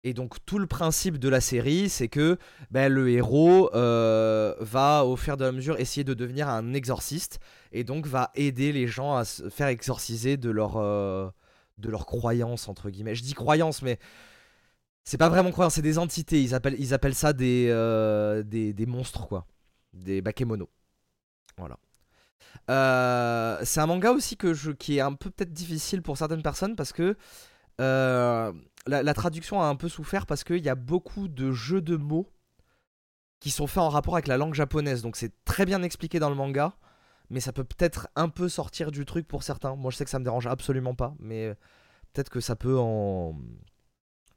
Et donc tout le principe de la série, c'est que ben, le héros euh, va au fur et à mesure essayer de devenir un exorciste et donc va aider les gens à se faire exorciser de leur euh, croyance entre guillemets. Je dis croyance, mais c'est pas vraiment croyance, c'est des entités. Ils appellent ils appellent ça des euh, des, monstres quoi, des bakemono. Voilà. C'est un manga aussi que qui est un peu peut-être difficile pour certaines personnes parce que la, la traduction a un peu souffert parce qu'il y a beaucoup de jeux de mots qui sont faits en rapport avec la langue japonaise. Donc c'est très bien expliqué dans le manga, mais ça peut peut-être un peu sortir du truc pour certains. Moi je sais que ça me dérange absolument pas, mais peut-être que ça peut en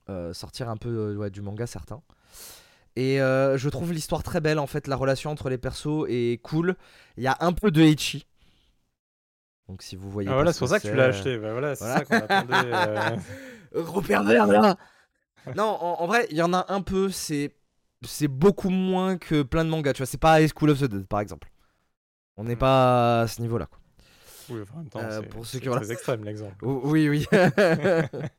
euh, sortir un peu euh, ouais, du manga certains. Et euh, je trouve l'histoire très belle en fait, la relation entre les persos est cool. Il y a un peu de Heichi. Donc si vous voyez. Ah voilà, ce c'est pour ça que tu l'as acheté. Bah voilà, c'est voilà. ça qu'on attendait. euh. Gros pervers là Non, en, en vrai, il y en a un peu, c'est c'est beaucoup moins que plein de mangas, tu vois, c'est pas High School of the Dead par exemple. On n'est Mm. pas à ce niveau-là quoi. Oui, en même temps, Euh, pour ceux qui très extrême l'exemple. Oui, oui.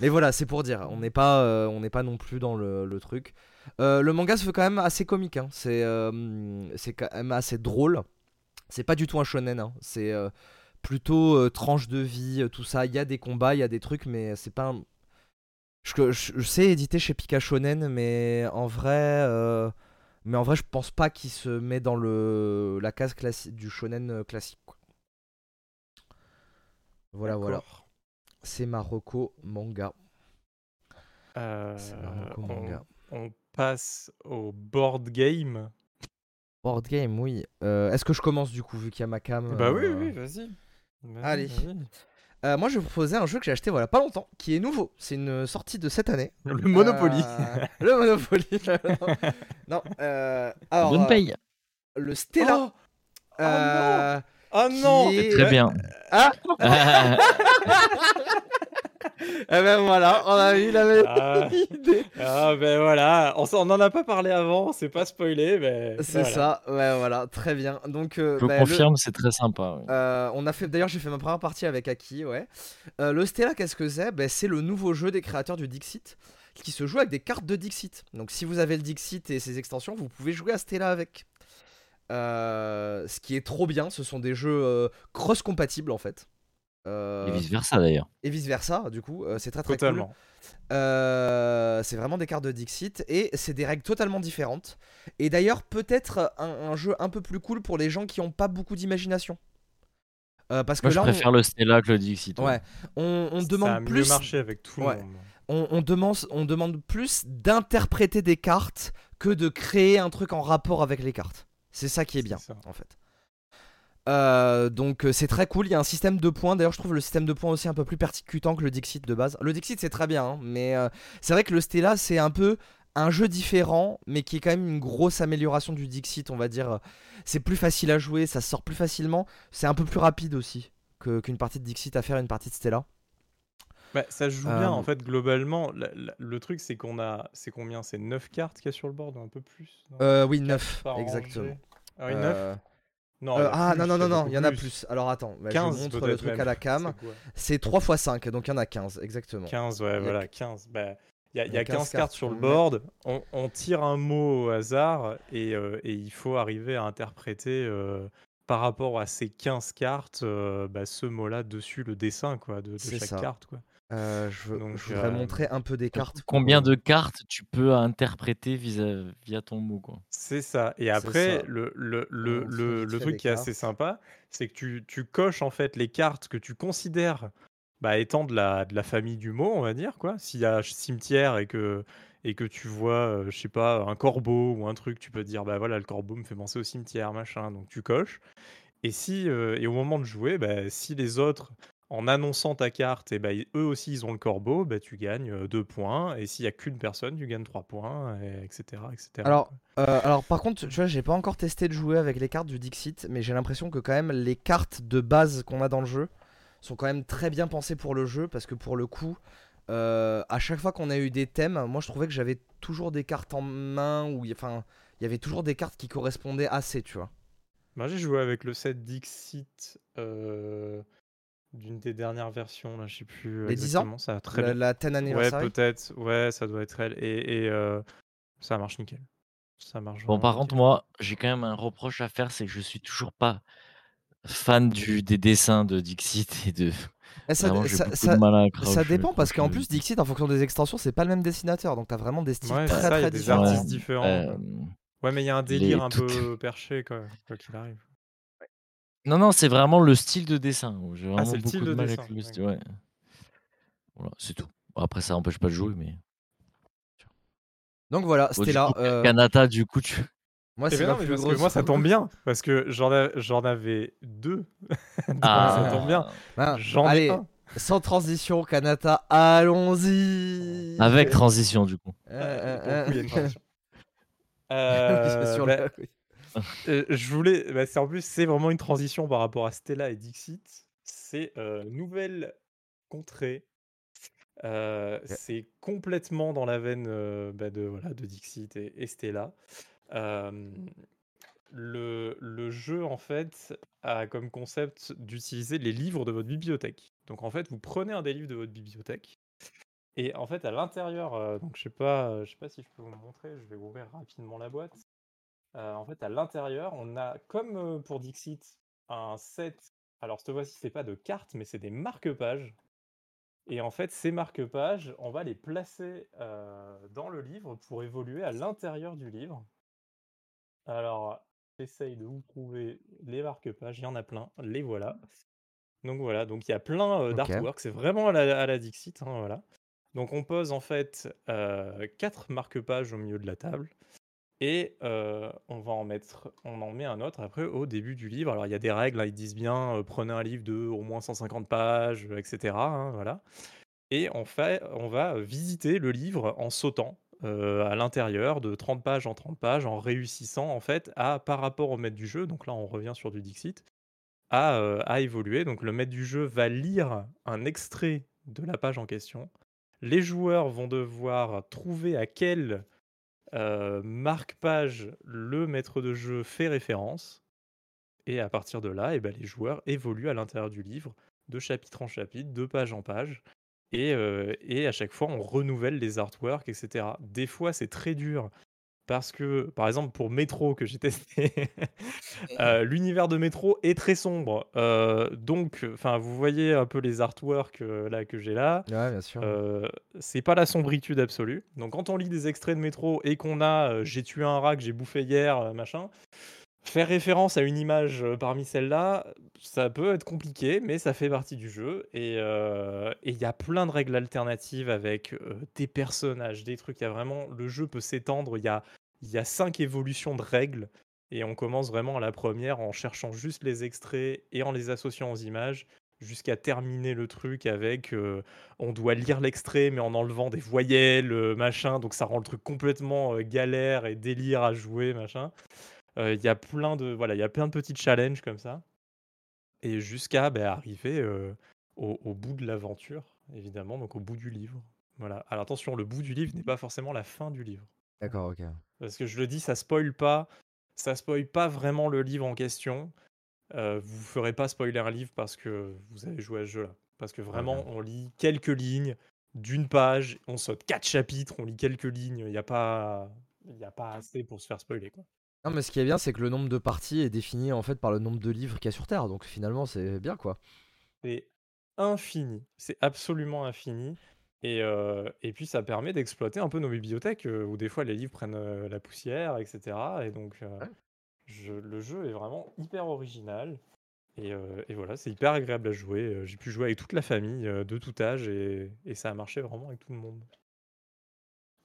Mais voilà, c'est pour dire, on n'est pas, euh, on n'est pas non plus dans le, le truc. Euh, le manga se fait quand même assez comique, hein. c'est, euh, c'est quand même assez drôle. C'est pas du tout un shonen, hein. c'est plutôt euh, tranche de vie, euh, tout ça. Il y a des combats, il y a des trucs, mais c'est pas. un- Je, je- je sais éditer chez Pika Shonen, mais en vrai, euh, mais en vrai, je pense pas qu'il se met dans le la case classi- du shonen classique. quoi. Voilà, voilà. C'est Marocco manga. Euh, C'est Marocco on, manga. on passe au board game. Board game, oui. Euh, Est-ce que je commence du coup, vu qu'il y a ma cam Bah oui, oui, vas-y. Allez. euh, Moi, je vais vous proposer un jeu que j'ai acheté voilà pas longtemps, qui est nouveau. C'est une sortie de cette année. Le Monopoly. Euh, le Monopoly. non. euh, alors, Bonne euh, paye. le Stella. Oh euh, Ah qui non est- Très bien. Ah Eh ben voilà, on a eu la même Ah. idée. Ah ben voilà, on, on en a pas parlé avant, c'est pas spoilé, mais C'est voilà. ça, ouais, voilà, très bien. Donc, euh, Je bah, le- confirme, c'est très sympa. ouais. Euh, on a fait, d'ailleurs, j'ai fait ma première partie avec Aki, ouais. Euh, le Stella, qu'est-ce que c'est? Ben, C'est le nouveau jeu des créateurs du Dixit qui se joue avec des cartes de Dixit. Donc, si vous avez le Dixit et ses extensions, vous pouvez jouer à Stella avec. Euh, ce qui est trop bien, ce sont des jeux euh, cross-compatibles en fait. Euh, Et vice versa d'ailleurs. et vice versa, du coup, euh, c'est très très cool. Totalement. Euh, c'est vraiment des cartes de Dixit et c'est des règles totalement différentes. Et d'ailleurs, peut-être un, un jeu un peu plus cool pour les gens qui n'ont pas beaucoup d'imagination. Euh, parce que Moi, je là, on- préfère le Stella que le Dixit. Ouais, on, on Ça a demande mieux plus. marché avec tout Ouais. le monde. On, on demande, on demande plus d'interpréter des cartes que de créer un truc en rapport avec les cartes. C'est ça qui est bien, ça. en fait. Euh, donc euh, c'est très cool. Il y a un système de points. D'ailleurs, je trouve le système de points aussi un peu plus percutant que le Dixit de base. Le Dixit c'est très bien, hein, mais euh, c'est vrai que le Stella c'est un peu un jeu différent, mais qui est quand même une grosse amélioration du Dixit, on va dire. C'est plus facile à jouer, ça sort plus facilement. C'est un peu plus rapide aussi qu'une partie de Dixit à faire une partie de Stella. Bah, ça joue Euh, bien en fait globalement. La- la- le truc c'est qu'on a, c'est combien? C'est 9 cartes qu'il y a sur le board ou un peu plus? Non Euh, oui, Quatre 9, par exactement. Ah oui, 9 Euh, Non. Euh, ah plus, non, non, non, non, il y en a plus. Alors attends, bah, 15 je montre le truc même. à la cam. C'est quoi C'est 3 x 5, donc il y en a 15, exactement. 15, ouais, Il y a voilà, 15. Bah, il y a, il y a 15, cartes, cartes sur le board. On, on tire un mot au hasard et, euh, et il faut arriver à interpréter euh, par rapport à ces 15 cartes bah, ce mot-là dessus, le dessin quoi, de, de chaque ça. carte. Quoi. Euh, je, veux- Donc, je voudrais euh, montrer un peu des cartes. Combien pour, de cartes tu peux interpréter vis-à- via ton mot quoi? C'est ça. Et après, ça. le, le, le, le, truc qui est assez sympa, c'est que tu, tu coches en fait les cartes que tu considères bah, étant de la, de la famille du mot, on va dire. quoi. S'il y a cimetière et que, et que tu vois, euh, je sais pas, un corbeau ou un truc, tu peux dire, bah voilà, le corbeau me fait penser au cimetière, machin. Donc tu coches. Et, si, euh, et au moment de jouer, bah, si les autres, en annonçant ta carte, et bah, ils- eux aussi ils ont le corbeau, bah, tu gagnes 2 points. Et s'il y a qu'une personne, tu gagnes 3 points, et etc. etc. Alors, euh, alors par contre, tu vois, j'ai pas encore testé de jouer avec les cartes du Dixit, mais j'ai l'impression que quand même les cartes de base qu'on a dans le jeu sont quand même très bien pensées pour le jeu, parce que pour le coup, euh, à chaque fois qu'on a eu des thèmes, moi je trouvais que j'avais toujours des cartes en main, ou enfin, il y avait toujours des cartes qui correspondaient assez, tu vois. Moi, j'ai joué avec le set Dixit euh, d'une des dernières versions, là, je sais plus Les 10 ans exactement. Ça a très La, bien. la 10 Ouais, anniversary. peut-être. Ouais, ça doit être elle. Et, et, euh, ça marche nickel. Ça marche Bon, par contre, moi, j'ai quand même un reproche à faire, c'est que je suis toujours pas fan du, des dessins de Dixit et de. Eh, ça, Vraiment, de dépend parce qu'en donc, plus Dixit en fonction des extensions c'est pas le même dessinateur donc t'as vraiment des styles Ouais, très il y a très des différents. artistes Ouais, différents. euh. Ouais, mais il y a un les- délire un peu perché, quoi, quoi qu'il arrive. Non, non, c'est vraiment le style de dessin. J'ai Ah, vraiment c'est le beaucoup style de de mal dessin. avec le style. d'accord. Ouais. Voilà, c'est tout. Après, ça n'empêche pas de jouer, mais. Donc voilà Bon, c'était du là. coup, euh, Kanata, du coup, tu. moi Eh c'est ben ma non, mais plus parce que grosse. moi, ça tombe bien. Parce que j'en a- j'en avais deux. Donc, Ah. ça tombe bien. Hein, J'en ai Allez un. sans transition Kanata allons-y. Avec transition, du coup. Euh, euh, le coup, il y a une euh. transition. Oui, Euh, sur bah, le- oui. Euh, je voulais, bah, c'est en plus c'est vraiment une transition par rapport à Stella et Dixit. C'est euh, nouvelle contrée. Euh, c'est complètement dans la veine bah, de voilà de Dixit et, et Stella. Le, le jeu en fait a comme concept d'utiliser les livres de votre bibliothèque. Donc en fait vous prenez un des livres de votre bibliothèque et en fait à l'intérieur, donc je sais pas, je sais pas si je peux vous montrer, je vais ouvrir rapidement la boîte. Euh, en fait, à l'intérieur, on a, comme pour Dixit, un set. Alors, cette fois-ci, c'est pas de cartes, mais c'est des marque-pages. Et en fait, ces marque-pages, on va les placer euh, dans le livre pour évoluer à l'intérieur du livre. Alors, j'essaye de vous trouver les marque-pages. Il y en a plein. Les voilà. Donc voilà. Donc il y a plein euh, d'artwork. C'est vraiment à la, à la Dixit. hein, voilà. Donc on pose en fait euh, quatre marque-pages au milieu de la table. Et euh, on va en mettre, on en met un autre après au début du livre. Alors il y a des règles, hein, ils disent bien, euh, prenez un livre de au moins 150 pages, euh, etc. hein, voilà. Et on on va visiter le livre en sautant à l'intérieur de 30 pages en 30 pages, en réussissant en fait à, par rapport au maître du jeu, donc là on revient sur du Dixit, à, à évoluer. Donc le maître du jeu va lire un extrait de la page en question. Les joueurs vont devoir trouver à quel euh, marque-page le maître de jeu fait référence. Et à partir de là, eh ben, les joueurs évoluent à l'intérieur du livre, de chapitre en chapitre, de page en page. Et, euh, et à chaque fois, on renouvelle les artworks, etc. Des fois, c'est très dur. Parce que, par exemple, pour Métro que j'ai testé, euh, l'univers de Métro est très sombre. Euh, donc, enfin, vous voyez un peu les artworks euh, là que j'ai là. Ouais, bien sûr. C'est pas la sombritude absolue. Donc quand on lit des extraits de métro et qu'on a j'ai tué un rat que j'ai bouffé hier, machin, faire référence à une image euh, parmi celles-là, ça peut être compliqué, mais ça fait partie du jeu. Et euh, il y a plein de règles alternatives avec euh, des personnages, des trucs. Il y a vraiment le jeu peut s'étendre. Il y a y a cinq évolutions de règles. Et on commence vraiment à la première en cherchant juste les extraits et en les associant aux images jusqu'à terminer le truc avec on doit lire l'extrait mais en enlevant des voyelles, machin, donc ça rend le truc complètement galère et délire à jouer, machin. Euh, Il y a plein de voilà, il y a plein de petits challenges comme ça, et jusqu'à bah, arriver au, au bout de l'aventure, évidemment, donc au bout du livre. Voilà. Alors attention, le bout du livre n'est pas forcément la fin du livre. D'accord, ok. Parce que je le dis, ça spoil pas, ça spoil pas vraiment le livre en question. Euh, vous ferez pas spoiler un livre parce que vous avez joué à ce jeu-là. Parce que vraiment, on lit quelques lignes d'une page, on saute quatre chapitres, on lit quelques lignes. Il n'y a pas, il a pas assez pour se faire spoiler quoi. Non, mais ce qui est bien, c'est que le nombre de parties est défini en fait par le nombre de livres qu'il y a sur Terre. Donc finalement, c'est bien quoi. Et infini. C'est absolument infini et heu et puis ça permet d'exploiter un peu nos bibliothèques, heu, où des fois les livres prennent, heu, la poussière et cetera et donc heu, Ouais. je le jeu est vraiment hyper original et et voilà, c'est hyper agréable à jouer, j'ai pu jouer avec toute la famille, de tout âge et et ça a marché vraiment avec tout le monde.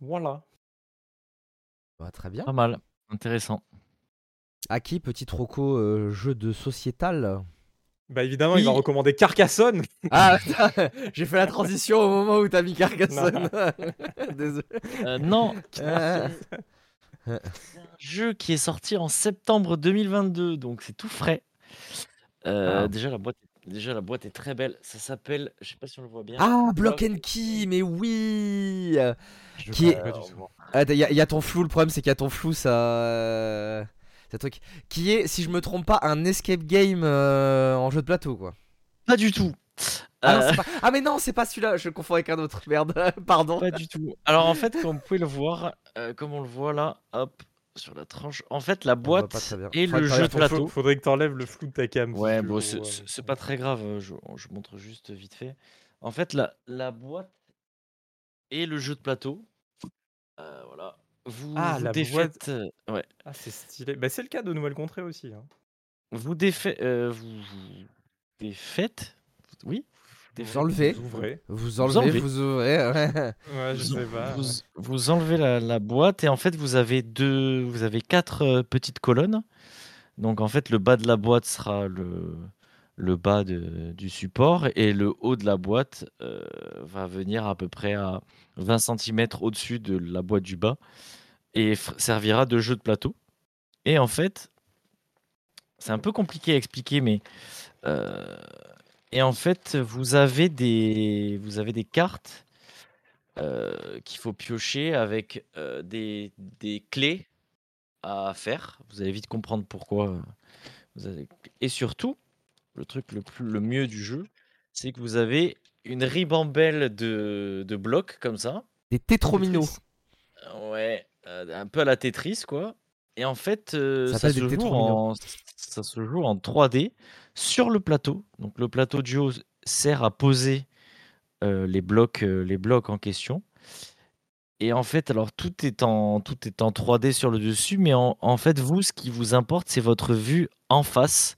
Voilà. Bah, très bien. Pas mal, intéressant. Aki, petit troco euh, jeu de sociétal? Bah, évidemment, il va Oui. recommander Carcassonne. Ah, j'ai fait la transition au moment où t'as mis Carcassonne. Désolé. Euh, non, Euh, c'est un jeu qui est sorti en septembre 2022, donc c'est tout frais. Euh, Ah. déjà, la boîte, déjà, la boîte est très belle. Ça s'appelle, je sais pas si on le voit bien. Ah, Block and Key, mais oui Je Qui est- connais pas du tout. Ah, Il y, a- y a ton flou, le problème c'est qu'il y a ton flou, ça. euh, Ce truc. Qui est, si je me trompe pas, un escape game euh, en jeu de plateau, quoi. Pas du tout. Ah, Euh, c'est pas- ah, mais non, c'est pas celui-là, je confonds avec un autre, merde, pardon. Pas du tout. Alors en fait, comme vous pouvez le voir, euh, comme on le voit là, hop, sur la tranche, en fait, la boîte et Faudrait le jeu de plateau. Faudrait que t'enlèves le flou de ta cam. si Ouais, tu bon, c'est ouais. c'est- c'est pas très grave, euh, je, je montre juste vite fait. En fait, la, la boîte et le jeu de plateau, euh, voilà. Vous, Ah, vous la défaites, euh, ouais, Ah, c'est stylé. Bah, c'est le cas de Nouvelle Contrée aussi. Hein. vous défaites, euh, vous, défaites, oui, vous enlevez. Vous ouvrez. Vous enlevez. vous ouvrez, ouais. Ouais, je vous, sais pas. vous, ouais. vous enlevez la, la boîte et en fait vous avez deux, vous avez quatre euh, petites colonnes. Donc en fait le bas de la boîte sera le, le bas du support et le haut de la boîte euh, va venir à peu près à 20 cm au-dessus de la boîte du bas et servira de jeu de plateau. Et en fait, c'est un peu compliqué à expliquer, mais euh, et en fait vous avez des, vous avez des cartes euh, qu'il faut piocher avec des, des clés à faire. Vous allez vite comprendre pourquoi. Et surtout, le truc le, plus, le mieux du jeu, c'est que vous avez une ribambelle de, de blocs comme ça. Des tétrominos. Ouais, euh, un peu à la Tetris, quoi. Et en fait, euh, Ça ça, s'appelle se joue en, ça se joue en 3D sur le plateau. Donc le plateau duo sert à poser euh, les, blocs, euh, les blocs en question. Et en fait, alors tout est en, tout est en 3D sur le dessus, mais en, en fait, vous, ce qui vous importe, c'est votre vue en face.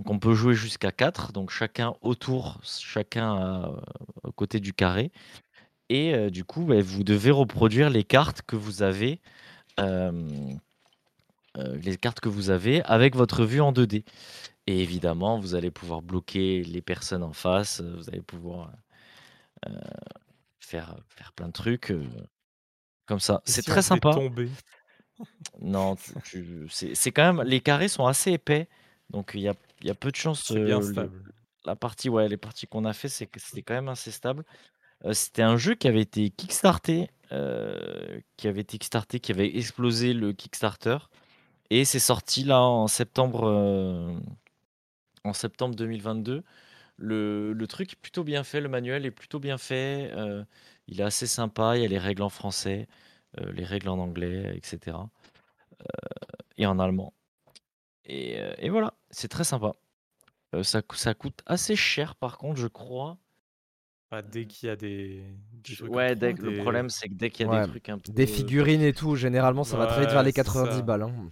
Donc on peut jouer jusqu'à 4, donc chacun autour, chacun à, côté du carré. Et euh, du coup, bah, vous devez reproduire les cartes que vous avez, euh, euh, les cartes que vous avez avec votre vue en 2D. Et évidemment, vous allez pouvoir bloquer les personnes en face, vous allez pouvoir faire, faire plein de trucs comme ça. C'est si très sympa. Non, c'est quand même. Les carrés sont assez épais, donc il y a, il y a peu de chances. C'est bien stable. la partie, ouais, les parties qu'on a fait, c'est que c'était quand même assez stable. C'était un jeu qui avait été kickstarté, qui avait été kickstarté, qui avait explosé le Kickstarter, et c'est sorti là en septembre, en septembre 2022. Le, le truc est plutôt bien fait, le manuel est plutôt bien fait, euh, il est assez sympa, il y a les règles en français, euh, les règles en anglais, etc. euh, et en allemand. Et, euh, et voilà, c'est très sympa. Euh, ça, ça coûte assez cher par contre, je crois. Bah, dès qu'il y a des, des trucs Ouais, dès- 3D. le problème c'est que dès qu'il y a Ouais, des trucs un peu. Des figurines et tout, généralement ça va très vite vers les c'est 90 ça. balles. hein.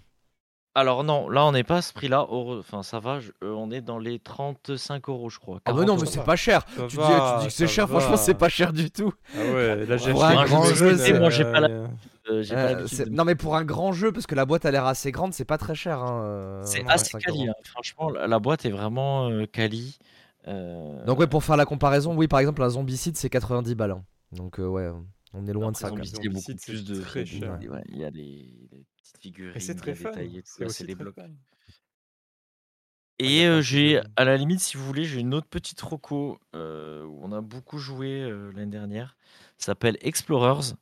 Alors non, là on n'est pas à ce prix-là. Enfin ça va, je- euh, on est dans les 35 euros je crois. Ah bah non, 40 mais c'est pas cher. Tu dis, va, tu dis que c'est cher, franchement c'est pas cher du tout. Ah ouais, là j'ai euh, Euh, Euh, Non mais pour un grand jeu, parce que la boîte a l'air assez grande, c'est pas très cher. Hein, C'est assez 25 quali, hein. franchement la, boîte est vraiment euh, quali. Euh, Donc ouais, pour faire la comparaison, oui par exemple un zombicide c'est 90 balles. hein. Donc euh, ouais, on est loin de ça. Zombicide, il y a beaucoup plus de. très il y a des- cher. ouais, Il y a petites figurines, Et c'est très bien fun. détaillées, tout C'est ça, aussi c'est des blocs. fun. Et euh, j'ai, à la limite, si vous voulez, j'ai une autre petite roco euh, où on a beaucoup joué euh, l'année dernière. Ça s'appelle Explorers.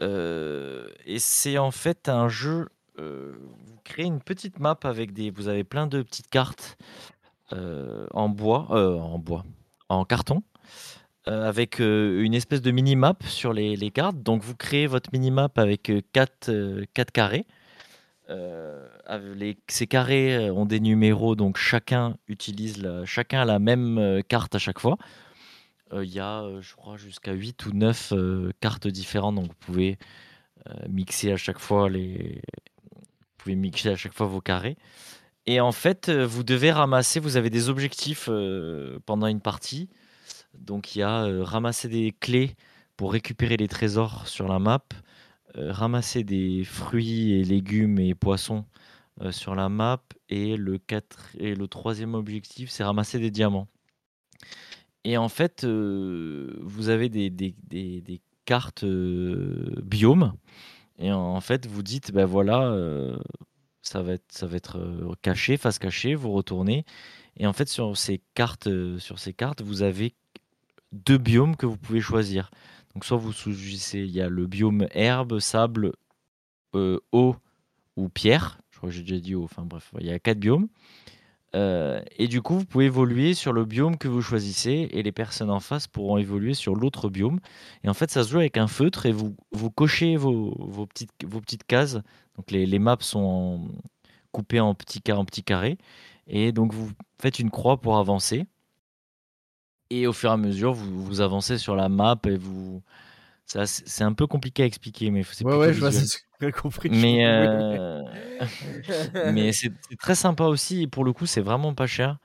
Et c'est en fait un jeu. vous créez une petite map avec des. Vous avez plein de petites cartes en bois, en bois, en carton, avec une espèce de mini-map sur les, les cartes. Donc vous créez votre mini-map avec 4 carrés. Euh, avec les- ces carrés euh, ont des numéros, donc chacun utilise la, chacun a la même euh, carte à chaque fois. il y a, je crois jusqu'à 8 ou 9 cartes différentes, donc vous pouvez, mixer à chaque fois les vous pouvez mixer à chaque fois vos carrés et en fait, vous devez ramasser vous avez des objectifs, pendant une partie. Donc il y a, ramasser des clés pour récupérer les trésors sur la map, ramasser des fruits et légumes et poissons, sur la map et le et le troisième objectif, c'est ramasser des diamants. Et en fait, vous avez des des cartes, biomes et en fait, vous dites: ben voilà, ça va être ça va être, caché, face cachée», vous retournez et en fait sur ces cartes, sur ces cartes, vous avez deux biomes que vous pouvez choisir. Donc soit vous choisissez il y a le biome herbe, sable, eau ou pierre. Je crois que j'ai déjà dit eau, enfin bref, il y a quatre biomes. Euh, et du coup, vous pouvez évoluer sur le biome que vous choisissez et les personnes en face pourront évoluer sur l'autre biome. Et en fait, ça se joue avec un feutre et vous, vous cochez vos, vos petites, vos petites cases. Donc les, les maps sont coupées en petits, en petits carrés. Et donc vous faites une croix pour avancer. Et au fur et à mesure, vous, vous avancez sur la map et vous, c'est un peu compliqué à expliquer, mais c'est Ouais, ouais, je vois, c'est ce que j'ai compris. Mais, euh, mais c'est très sympa aussi. Et pour le coup, c'est vraiment pas cher.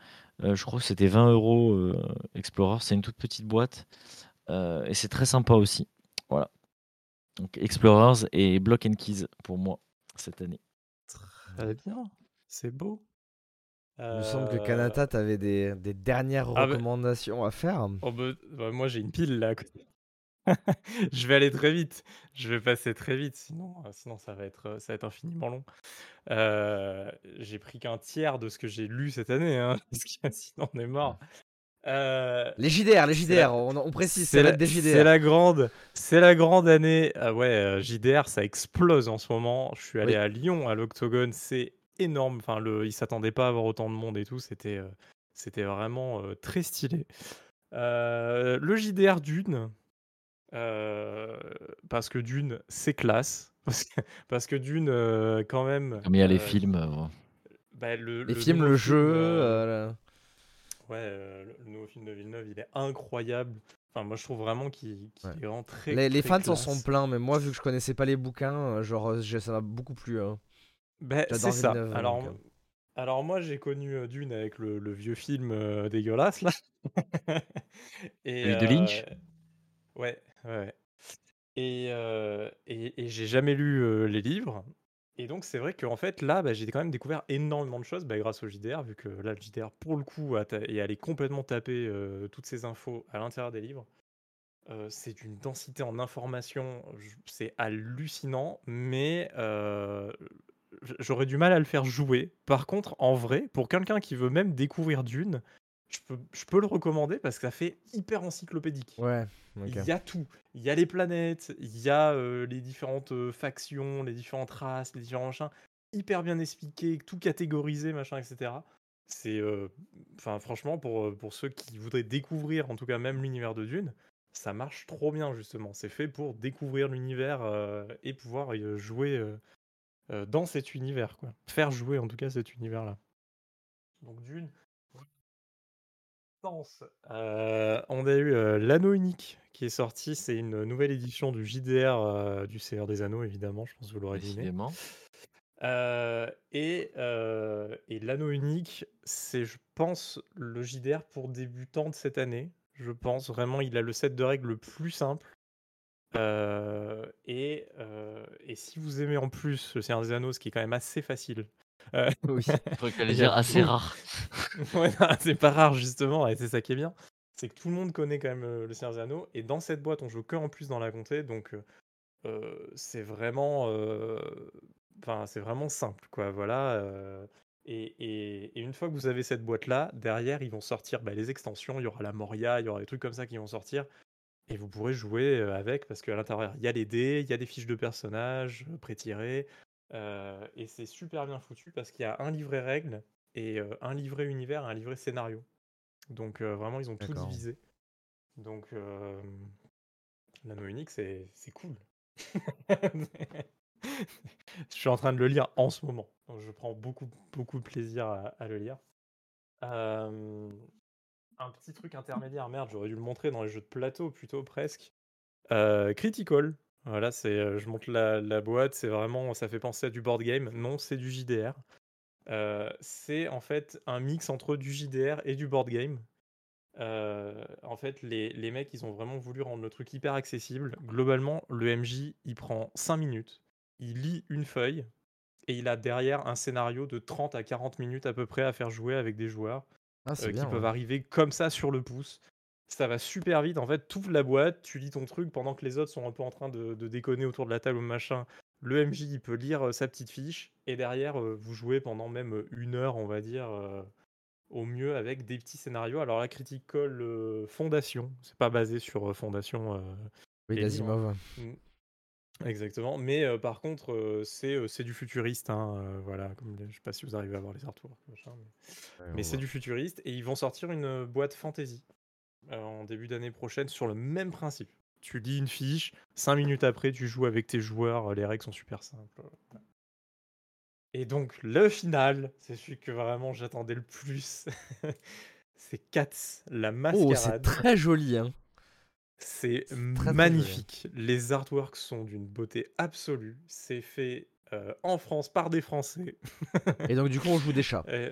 Euh, je crois que c'était 20 euros euh, Explorer. C'est une toute petite boîte. et c'est très sympa aussi. Voilà. Donc Explorers et Block and Keys pour moi cette année. Très bien. C'est beau. Il me semble que Kanata, tu avais des, des dernières ah, bah recommandations à faire. Oh, bah, bah, moi, j'ai une pile là. Je vais aller très vite. Je vais passer très vite, sinon, euh, sinon ça va être, euh, ça va être infiniment long. Euh, j'ai pris qu'un tiers de ce que j'ai lu cette année, hein, parce que sinon on est mort. Les JDR, les JDR, on, précise, c'est la, des JDR. C'est la grande, c'est la grande année. Ah ouais, JDR, ça explose en ce moment. Je suis allé à Lyon à l'Octogone, c'est énorme. Enfin, le, ils s'attendaient pas à avoir autant de monde et tout. C'était, c'était vraiment très stylé. le JDR d'une, parce que Dune, c'est classe. Parce que, parce que Dune, quand même. Comme il y a les films. Bah, le, les films, le jeu. Ouais, le, nouveau film de Villeneuve, il est incroyable. Enfin, moi, je trouve vraiment qu'il est vraiment très. Les, les fans s'en sont pleins, mais moi, vu que je connaissais pas les bouquins, genre, ça m'a beaucoup plu. Hein. Ben, c'est ça. alors, alors, moi, j'ai connu Dune avec le, le vieux film dégueulasse, là. Et, de Lynch Ouais, ouais, Et, et j'ai jamais lu, les livres et donc c'est vrai qu'en fait là, bah, j'ai quand même découvert énormément de choses, bah, grâce au JDR vu que là, le JDR pour le coup est allé complètement taper, toutes ces infos à l'intérieur des livres. c'est d'une densité en informations, c'est hallucinant, mais j'aurais du mal à le faire jouer. Par contre, en vrai, pour quelqu'un qui veut même découvrir Dune je peux, je peux le recommander parce que ça fait hyper encyclopédique. Ouais. Il y a tout. Il y a les planètes, il y a euh, les différentes euh, factions, les différentes races, les différents machins, hyper bien expliqué, tout catégorisé, machin, etc. C'est, euh, enfin, franchement, pour, pour ceux qui voudraient découvrir, en tout cas même l'univers de Dune, ça marche trop bien justement. C'est fait pour découvrir l'univers et pouvoir jouer dans cet univers, quoi. Faire jouer en tout cas cet univers-là. Donc Dune, euh, on a eu euh, l'anneau unique qui est sorti. C'est une nouvelle édition du JDR euh, du Seigneur des Anneaux, évidemment. Je pense que vous l'aurez deviné. et et l'anneau unique, c'est, je pense, le JDR pour débutants de cette année. Je pense vraiment, il a le set de règles le plus simple. Et, et si vous aimez en plus le Seigneur des Anneaux, ce qui est quand même assez facile, euh, oui, faut dire assez rare. ouais, c'est pas rare justement, et c'est ça qui est bien. C'est que tout le monde connaît quand même euh, le Seigneur des Anneaux, et dans cette boîte, on joue que en plus dans la comté, donc euh, c'est vraiment, enfin c'est vraiment simple, quoi. Voilà. Et, et, une fois que vous avez cette boîte-là, derrière, ils vont sortir bah, les extensions. Il y aura la Moria, il y aura des trucs comme ça qui vont sortir. Et vous pourrez jouer avec, parce qu'à l'intérieur, il y a les dés, il y a des fiches de personnages pré-tirées, euh, et c'est super bien foutu parce qu'il y a un livret règles et euh, un livret univers et un livret scénario. Donc euh, vraiment, ils ont tout divisé. Donc l'anneau unique, c'est cool. je suis en train de le lire en ce moment. Donc je prends beaucoup, beaucoup de plaisir à, le lire. Un petit truc intermédiaire. Merde, j'aurais dû le montrer dans les jeux de plateau plutôt presque. Euh, Critical. Voilà, c'est, euh, je montre la, boîte, c'est vraiment, ça fait penser à du board game. Non, c'est du JDR. Euh, c'est en fait un mix entre du JDR et du board game. En fait, les, les mecs, ils ont vraiment voulu rendre le truc hyper accessible. Globalement, le MJ, il prend 5 minutes, il lit une feuille, et il a derrière un scénario de 30 à 40 minutes à peu près à faire jouer avec des joueurs Ah, c'est euh, qui bien. peuvent ouais. arriver comme ça sur le pouce. Ça va super vite. En fait, tu ouvres la boîte, tu lis ton truc pendant que les autres sont un peu en train de, de déconner autour de la table ou machin. Le MJ, il peut lire euh, sa petite fiche et derrière, euh, vous jouez pendant même une heure, on va dire, au mieux avec des petits scénarios. Alors, la Critical euh, Fondation, c'est pas basé sur Fondation. Oui, les livres, d'Asimov. Mm. Exactement, mais par contre, c'est c'est du futuriste, hein, euh, voilà, comme les- je sais pas si vous arrivez à voir les artworks, machin, mais, mais c'est du futuriste, et ils vont sortir une boîte fantasy en début d'année prochaine sur le même principe. Tu lis une fiche, 5 minutes après, tu joues avec tes joueurs, les règles sont super simples. voilà. Et donc, le final, c'est celui que vraiment j'attendais le plus. c'est Cats, la Oh, c'est mascarade. très joli, hein. C'est très, magnifique. Les artworks sont d'une beauté absolue. C'est fait euh, en France par des Français. Et donc, du coup, on joue des chats. Et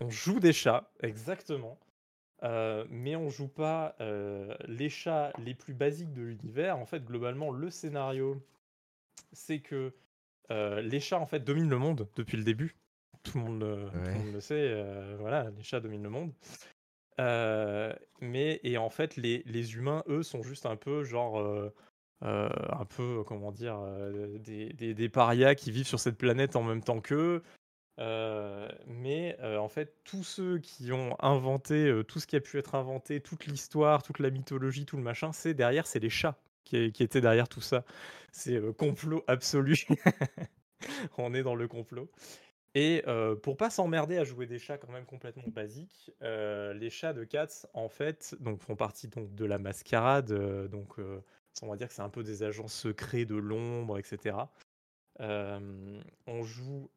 on joue des chats, exactement. Euh, mais on joue pas euh, les chats les plus basiques de l'univers. En fait, globalement, le scénario, c'est que les chats en fait dominent le monde depuis le début. Tout le monde, le- tout le, monde le sait. voilà, les chats dominent le monde. Euh, mais et en fait, les, les humains, eux, sont juste un peu genre euh, euh, un peu comment dire des, des, des parias qui vivent sur cette planète en même temps qu'eux. Mais en fait, tous ceux qui ont inventé tout ce qui a pu être inventé, toute l'histoire, toute la mythologie, tout le machin, c'est derrière, c'est les chats qui, qui étaient derrière tout ça. C'est complot absolu. On est dans le complot. Et euh, pour pas s'emmerder à jouer des chats quand même complètement basiques, euh, les chats de Cats en fait donc font partie donc de la mascarade. euh, donc on va dire que c'est un peu des agents secrets de l'ombre, etc. On joue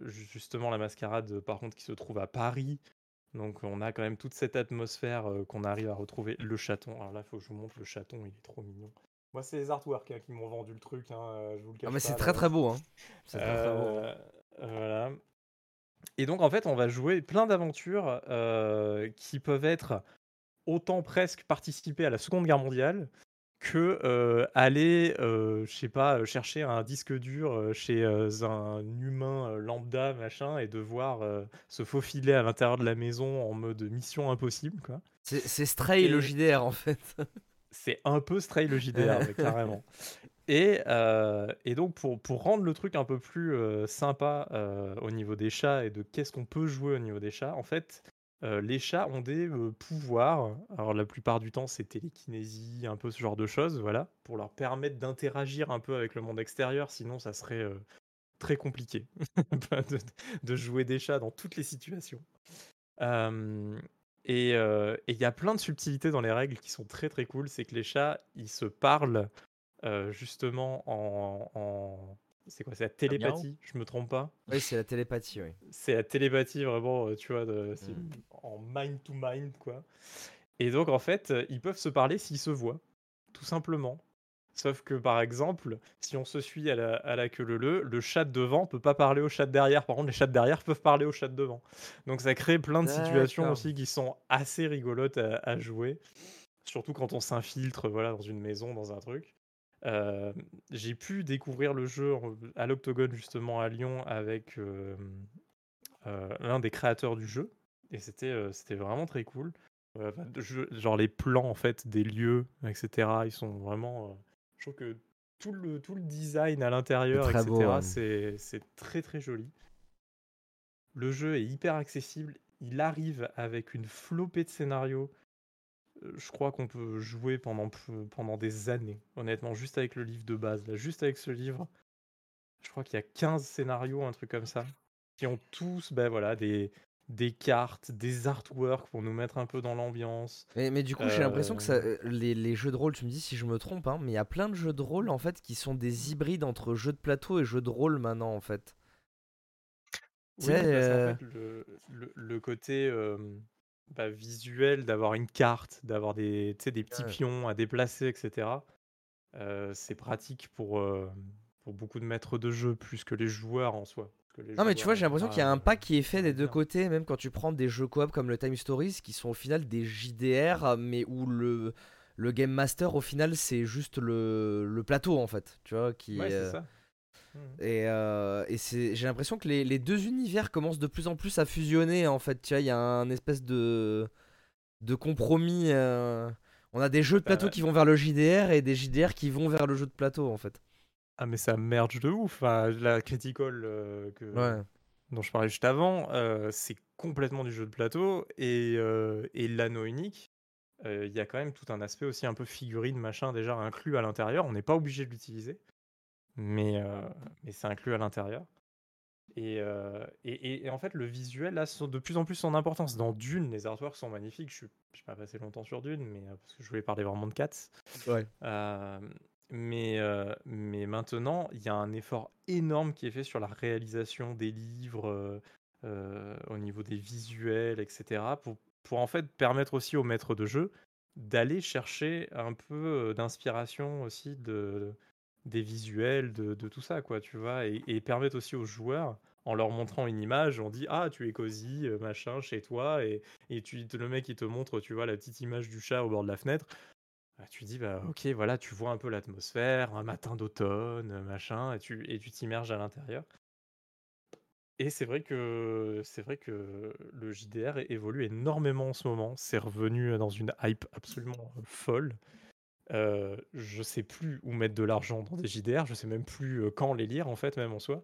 ju- justement la mascarade, par contre, qui se trouve à Paris. Donc on a quand même toute cette atmosphère qu'on arrive à retrouver. Le chaton, alors là, il faut que je vous montre le chaton, il est trop mignon. Moi, c'est les artworks hein, qui m'ont vendu le truc, hein, je vous le cache Ah, mais c'est très très beau, hein. C'est très très beau. Voilà. Et donc, en fait, on va jouer plein d'aventures euh, qui peuvent être autant presque participer à la Seconde Guerre mondiale que euh, aller, euh, je sais pas, chercher un disque dur chez un humain lambda, machin, et devoir se faufiler à l'intérieur de la maison en mode mission impossible, quoi. C'est Stray le et- JDR en fait. C'est un peu Stray le JDR, mais carrément. Et, euh, et donc, pour, rendre le truc un peu plus euh, sympa euh, au niveau des chats et de qu'est-ce qu'on peut jouer au niveau des chats, en fait, les chats ont des pouvoirs. Alors, la plupart du temps, c'est télékinésie, un peu ce genre de choses, voilà, pour leur permettre d'interagir un peu avec le monde extérieur. Sinon, ça serait très compliqué de, jouer des chats dans toutes les situations. Et il y a plein de subtilités dans les règles qui sont très très cool. C'est que les chats, ils se parlent euh, justement en, en- C'est quoi C'est la télépathie, je me trompe pas? Oui, c'est la télépathie, oui. C'est la télépathie vraiment, euh, tu vois, de- Mm. en mind to mind, quoi. Et donc, en fait, euh, ils peuvent se parler s'ils se voient, tout simplement. Sauf que, par exemple, si on se suit à la, à la queue leu leu, le chat de devant peut pas parler au chat de derrière. Par contre, les chats de derrière peuvent parler au chat de devant. Donc, ça crée plein de situations aussi qui sont assez rigolotes à, à jouer. Surtout quand on s'infiltre voilà, dans une maison, dans un truc. Euh, J'ai pu découvrir le jeu à l'Octogone, justement, à Lyon, avec euh, euh, l'un des créateurs du jeu. Et c'était euh, c'était vraiment très cool. Euh, genre les plans en fait des lieux, etc. Ils sont vraiment. euh, je trouve que tout le, tout le design à l'intérieur, etc. c'est c'est très très joli. Le jeu est hyper accessible. Il arrive avec une flopée de scénarios. Je crois qu'on peut jouer pendant, pendant des années, honnêtement, juste avec le livre de base. Là, juste avec ce livre, je crois qu'il y a 15 scénarios, un truc comme ça, qui ont tous ben voilà, des, des cartes, des artworks pour nous mettre un peu dans l'ambiance. Mais, mais du coup, j'ai l'impression que ça, Euh. euh, les, les jeux de rôle, tu me dis si je me trompe, hein, mais il y a plein de jeux de rôle en fait qui sont des hybrides entre jeux de plateau et jeux de rôle maintenant en fait. Oui, parce euh, fait, le, le- le côté, euh, bah, visuel, d'avoir une carte, d'avoir des, des petits Ouais. pions à déplacer, etc. Euh, c'est pratique pour, euh, pour beaucoup de maîtres de jeu, plus que les joueurs en soi. Non mais tu vois, j'ai l'impression qu'il y a un pas qui est fait des deux côtés, même quand tu prends des jeux coop comme le Time Stories, qui sont au final des JDR, mais où le, le Game Master, au final, c'est juste le, le plateau, en fait, tu vois, qui... Ouais, ça. Et, euh, et j'ai l'impression que les, les deux univers commencent de plus en plus à fusionner, en fait, tu vois, il y a un espèce de, de compromis. euh, On a des jeux de Bah, plateau qui vont vers le JDR et des JDR qui vont vers le jeu de plateau, en fait. Ah, mais ça merge de ouf. Enfin, la Critical euh, que, Ouais. dont je parlais juste avant, euh, c'est complètement du jeu de plateau. Et, et l'anneau unique, il y a quand même tout un aspect aussi un peu figurine, machin, déjà inclus à l'intérieur. On n'est pas obligé de l'utiliser, mais, euh, mais c'est inclus à l'intérieur. Et, euh, et, et- en fait, le visuel a de plus en plus son importance. Dans Dune, les artworks sont magnifiques. Je n'ai pas passé longtemps sur Dune, mais euh, parce que je voulais parler vraiment de Cats. Ouais. Euh, mais, mais maintenant, il y a un effort énorme qui est fait sur la réalisation des livres, au niveau des visuels, etc. Pour, pour en fait permettre aussi aux maîtres de jeu d'aller chercher un peu d'inspiration aussi de, des visuels, de, tout ça, quoi, tu vois, et, et permettre aussi aux joueurs, en leur montrant une image, on dit ah tu es cosy, euh, machin, chez toi, et, et tu, le mec il te montre, tu vois, la petite image du chat au bord de la fenêtre. Bah, tu dis, bah, ok, voilà, tu vois un peu l'atmosphère, un matin d'automne, euh, machin, et tu et tu t'immerges à l'intérieur. Et c'est vrai que c'est vrai que le JDR évolue énormément en ce moment. C'est revenu dans une hype absolument euh, folle. Euh, je sais plus où mettre de l'argent dans des JDR, je sais même plus euh, quand les lire en fait, même en soi.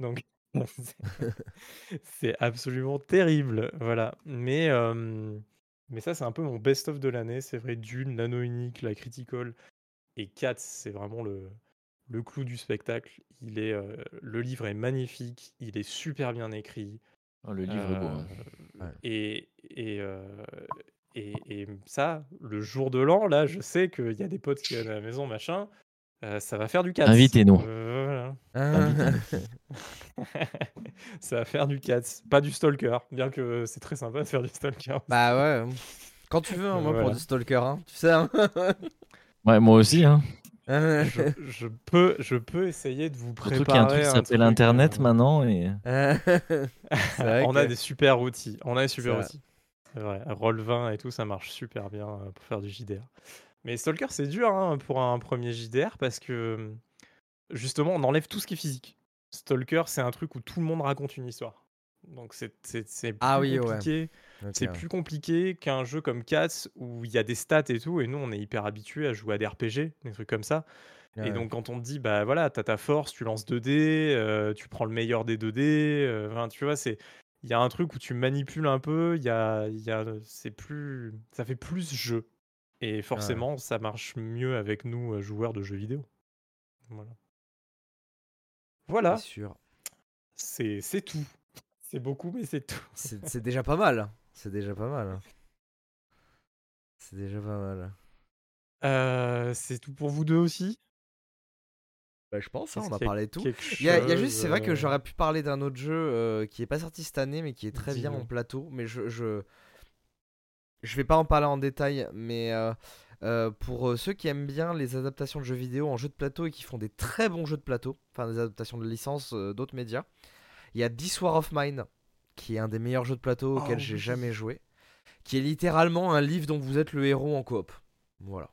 Donc c'est absolument terrible, voilà. Mais euh, mais ça c'est un peu mon best-of de l'année. C'est vrai, Dune, l'anneau unique, la critical et Cats, c'est vraiment le le clou du spectacle. Il est euh, le livre est magnifique, il est super bien écrit. Oh, le livre est beau. hein. Euh, Ouais. Et, et, et, et ça, le jour de l'an, là, je sais qu'il y a des potes qui viennent à la maison, machin. euh, ça va faire du 4. Invitez-nous. voilà. Invitez-nous. ça va faire du 4. Pas du stalker, bien que c'est très sympa de faire du stalker. bah ouais. Quand tu veux, hein, moi, pour Voilà. du stalker, hein, tu sais. hein. Ouais, moi aussi. Hein. Je, je peux, je peux essayer de vous Surtout préparer. qu'il y a un truc qui s'appelle truc, Internet euh, maintenant. Et... On a que- des super outils. On a des super vrai. outils. C'est vrai. Roll 20 et tout, ça marche super bien euh, pour faire du JDR. Mais Stalker, c'est dur hein, pour un premier JDR parce que justement, on enlève tout ce qui est physique. Stalker, c'est un truc où tout le monde raconte une histoire. Donc c'est c'est- c'est plus Ah oui, ouais. compliqué. C'est ouais. plus compliqué qu'un jeu comme Cats où il y a des stats et tout. Et nous, on est hyper habitués à jouer à des RPG, des trucs comme ça. Ouais. Et donc, quand on te dit, bah voilà, t'as ta force, tu lances 2D, euh, tu prends le meilleur des 2D, euh, enfin, tu vois, c'est. Il y a un truc où tu manipules un peu, il y a, il y a, c'est plus, ça fait plus jeu. Et forcément, ça marche mieux avec nous, euh, joueurs de jeux vidéo. Voilà. Voilà, C'est tout. C'est beaucoup, mais c'est tout. C'est c'est déjà pas mal. C'est déjà pas mal. C'est déjà pas mal. Euh, c'est tout pour vous deux aussi? Bah, je pense, hein, on a parlé de tout. Il y, a, il y a juste, c'est vrai que euh, j'aurais pu parler d'un autre jeu euh, qui est pas sorti cette année, mais qui est très bien en plateau. Mais je, je, je vais pas en parler en détail. Mais euh, euh, pour ceux qui aiment bien les adaptations de jeux vidéo en jeu de plateau et qui font des très bons jeux de plateau, enfin des adaptations de licences d'autres médias, il y a This War of Mine, qui est un des meilleurs jeux de plateau auxquels Oh j'ai jamais joué, qui est littéralement un livre dont vous êtes le héros en coop. Voilà.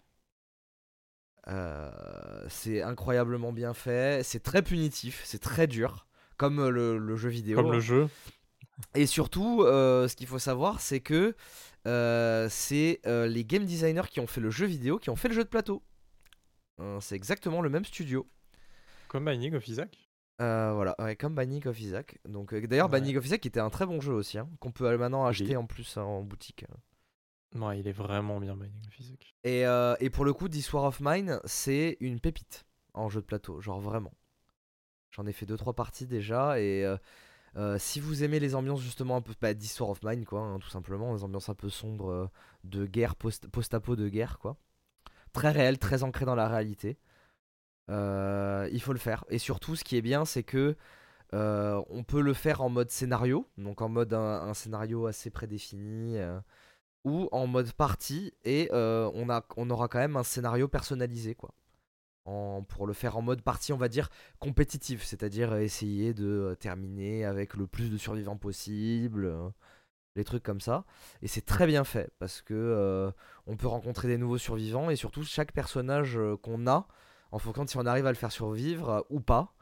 Euh, c'est incroyablement bien fait, c'est très punitif, c'est très dur, comme euh, le, le jeu vidéo. Comme le jeu. Et surtout, euh, ce qu'il faut savoir, c'est que c'est les game designers qui ont fait le jeu vidéo qui ont fait le jeu de plateau. C'est exactement le même studio. Comme Binding of Isaac. Euh, voilà, ouais, comme Banning of Isaac. Donc, euh, d'ailleurs, Ouais. Banning of Isaac était un très bon jeu aussi, hein, qu'on peut maintenant Oui. acheter en plus hein, en boutique. Non, il est vraiment bien Binding of Isaac. Et, euh, et pour le coup, This War of Mine, c'est une pépite en jeu de plateau, genre vraiment. J'en ai fait 2-3 parties déjà, et euh, euh, si vous aimez les ambiances justement un peu, bah, This War of Mine, quoi, hein, tout simplement, les ambiances un peu sombres euh, de guerre, post- post-apo de guerre, quoi. Très réel, très ancré dans la réalité. Il faut le faire. Et surtout, ce qui est bien, c'est que on peut le faire en mode scénario, donc en mode un, scénario assez prédéfini, ou en mode partie, et euh, on, a, on aura quand même un scénario personnalisé, quoi. Pour le faire en mode partie, on va dire compétitif, c'est-à-dire essayer de euh, terminer avec le plus de survivants possible, euh, les trucs comme ça. Et c'est très bien fait parce que on peut rencontrer des nouveaux survivants et surtout chaque personnage qu'on a, en fonction de si on arrive à le faire survivre ou pas,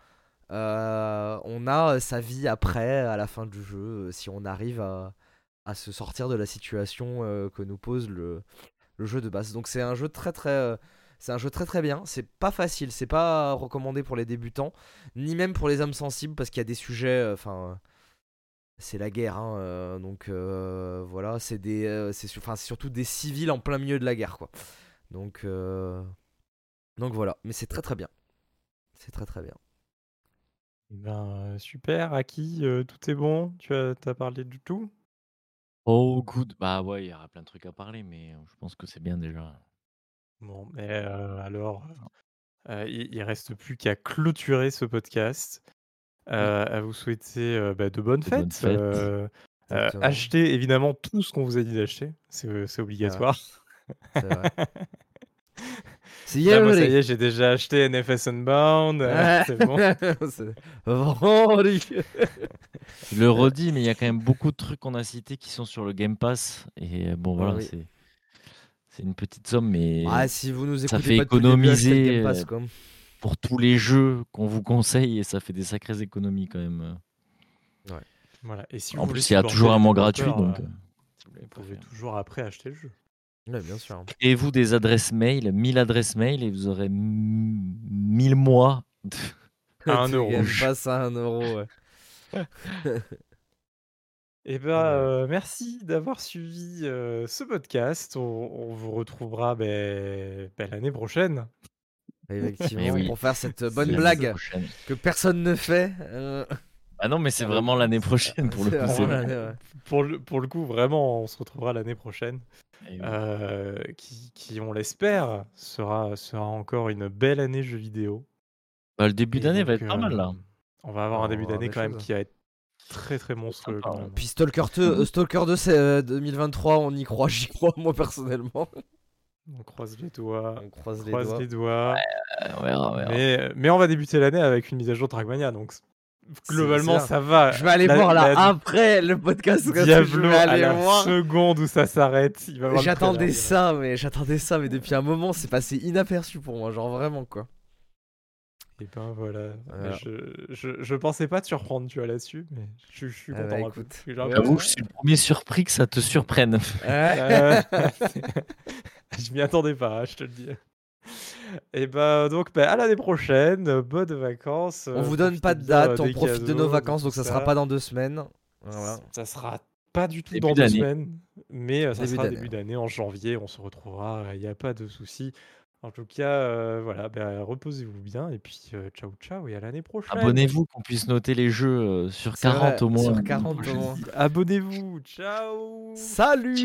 on a sa vie après, à la fin du jeu, si on arrive à, à se sortir de la situation euh, que nous pose le, le jeu de base. Donc c'est un jeu très très euh, c'est un jeu très très bien. C'est pas facile, c'est pas recommandé pour les débutants, ni même pour les âmes sensibles parce qu'il y a des sujets. euh, Enfin, c'est la guerre, hein, donc voilà, c'est des, c'est sur- surtout des civils en plein milieu de la guerre, quoi. Donc donc voilà, mais c'est très très bien. C'est très très bien. Eh ben, super, euh, tout est bon? Tu as, parlé du tout? Oh, good. Bah ouais, il y aura plein de trucs à parler, mais je pense que c'est bien déjà. Bon, mais alors, il, il reste plus qu'à clôturer ce podcast. À vous souhaiter bah, de bonnes De bonnes fêtes. fêtes. Exactement. achetez évidemment tout ce qu'on vous a dit d'acheter, c'est c'est obligatoire. C'est vrai. C'est Là, moi, ça y est, j'ai déjà acheté NFS Unbound, Ouais. c'est bon. Je le redis, mais il y a quand même beaucoup de trucs qu'on a cités qui sont sur le Game Pass. Et euh, bon, voilà, oui. c'est c'est une petite somme, mais Ah, si vous nous ça fait pas économiser Pass, euh, pour tous les jeux qu'on vous conseille et ça fait des sacrées économies quand même. Voilà. Et si En vous voulez plus, il y a toujours un mois gratuit, donc euh, si vous pouvez toujours après acheter le jeu. Bien sûr. Créez-vous des adresses mail, 1000 adresses mail, et vous aurez m- 1000 mois. de- À un Tu euro. Game Pass à un euro, ouais. Eh ben, euh, merci d'avoir suivi euh, ce podcast. On, on vous retrouvera ben, ben, l'année prochaine. Effectivement, Eh oui. pour faire cette bonne blague que personne ne fait. euh, Ah non, mais c'est vraiment l'année prochaine pour le coup. ouais. Pour le, pour le coup, vraiment, on se retrouvera l'année prochaine. Eh oui. euh, qui, qui, on l'espère, sera, sera encore une belle année jeux vidéo. Bah, le début d'année va être pas mal là. euh, On va avoir On un début d'année quand même qui va être très très monstrueux. Quand même. Puis Stalker 2, euh, Stalker 2 c'est, euh, 2023, on y croit, j'y crois moi personnellement. On croise les doigts. On croise On les doigts. les doigts. On verra, on verra. Mais, mais on va débuter l'année avec une mise à jour Trackmania. Donc globalement, ça va. Je vais aller La- voir là la après le podcast. Diablo je vais à aller la voir. seconde où ça s'arrête. J'attendais ça, mais j'attendais ça, mais depuis un moment, c'est passé inaperçu pour moi, genre vraiment quoi. Et ben voilà. Voilà. Je, je, je pensais pas te surprendre, tu vois, là-dessus, mais je, je suis Ah content. bah, écoute. J'avoue, je suis le premier surpris que ça te surprenne. Euh, je m'y attendais pas, hein, je te le dis. Et ben donc bah, à l'année prochaine, euh, bonnes vacances. On euh, vous donne pas de date, euh, on profite de nos vacances, donc ça sera pas dans deux semaines. Voilà. Ça sera pas du tout Début dans deux semaines, mais euh, ça Début sera d'année, début d'année, en janvier, on se retrouvera, il n'y a pas de souci. En tout cas, euh, voilà, bah, reposez-vous bien et puis euh, ciao ciao et à l'année prochaine. Abonnez-vous qu'on puisse noter les jeux euh, sur C'est 40 vrai, au moins. sur l'année 40 au moins. Abonnez-vous, ciao. Salut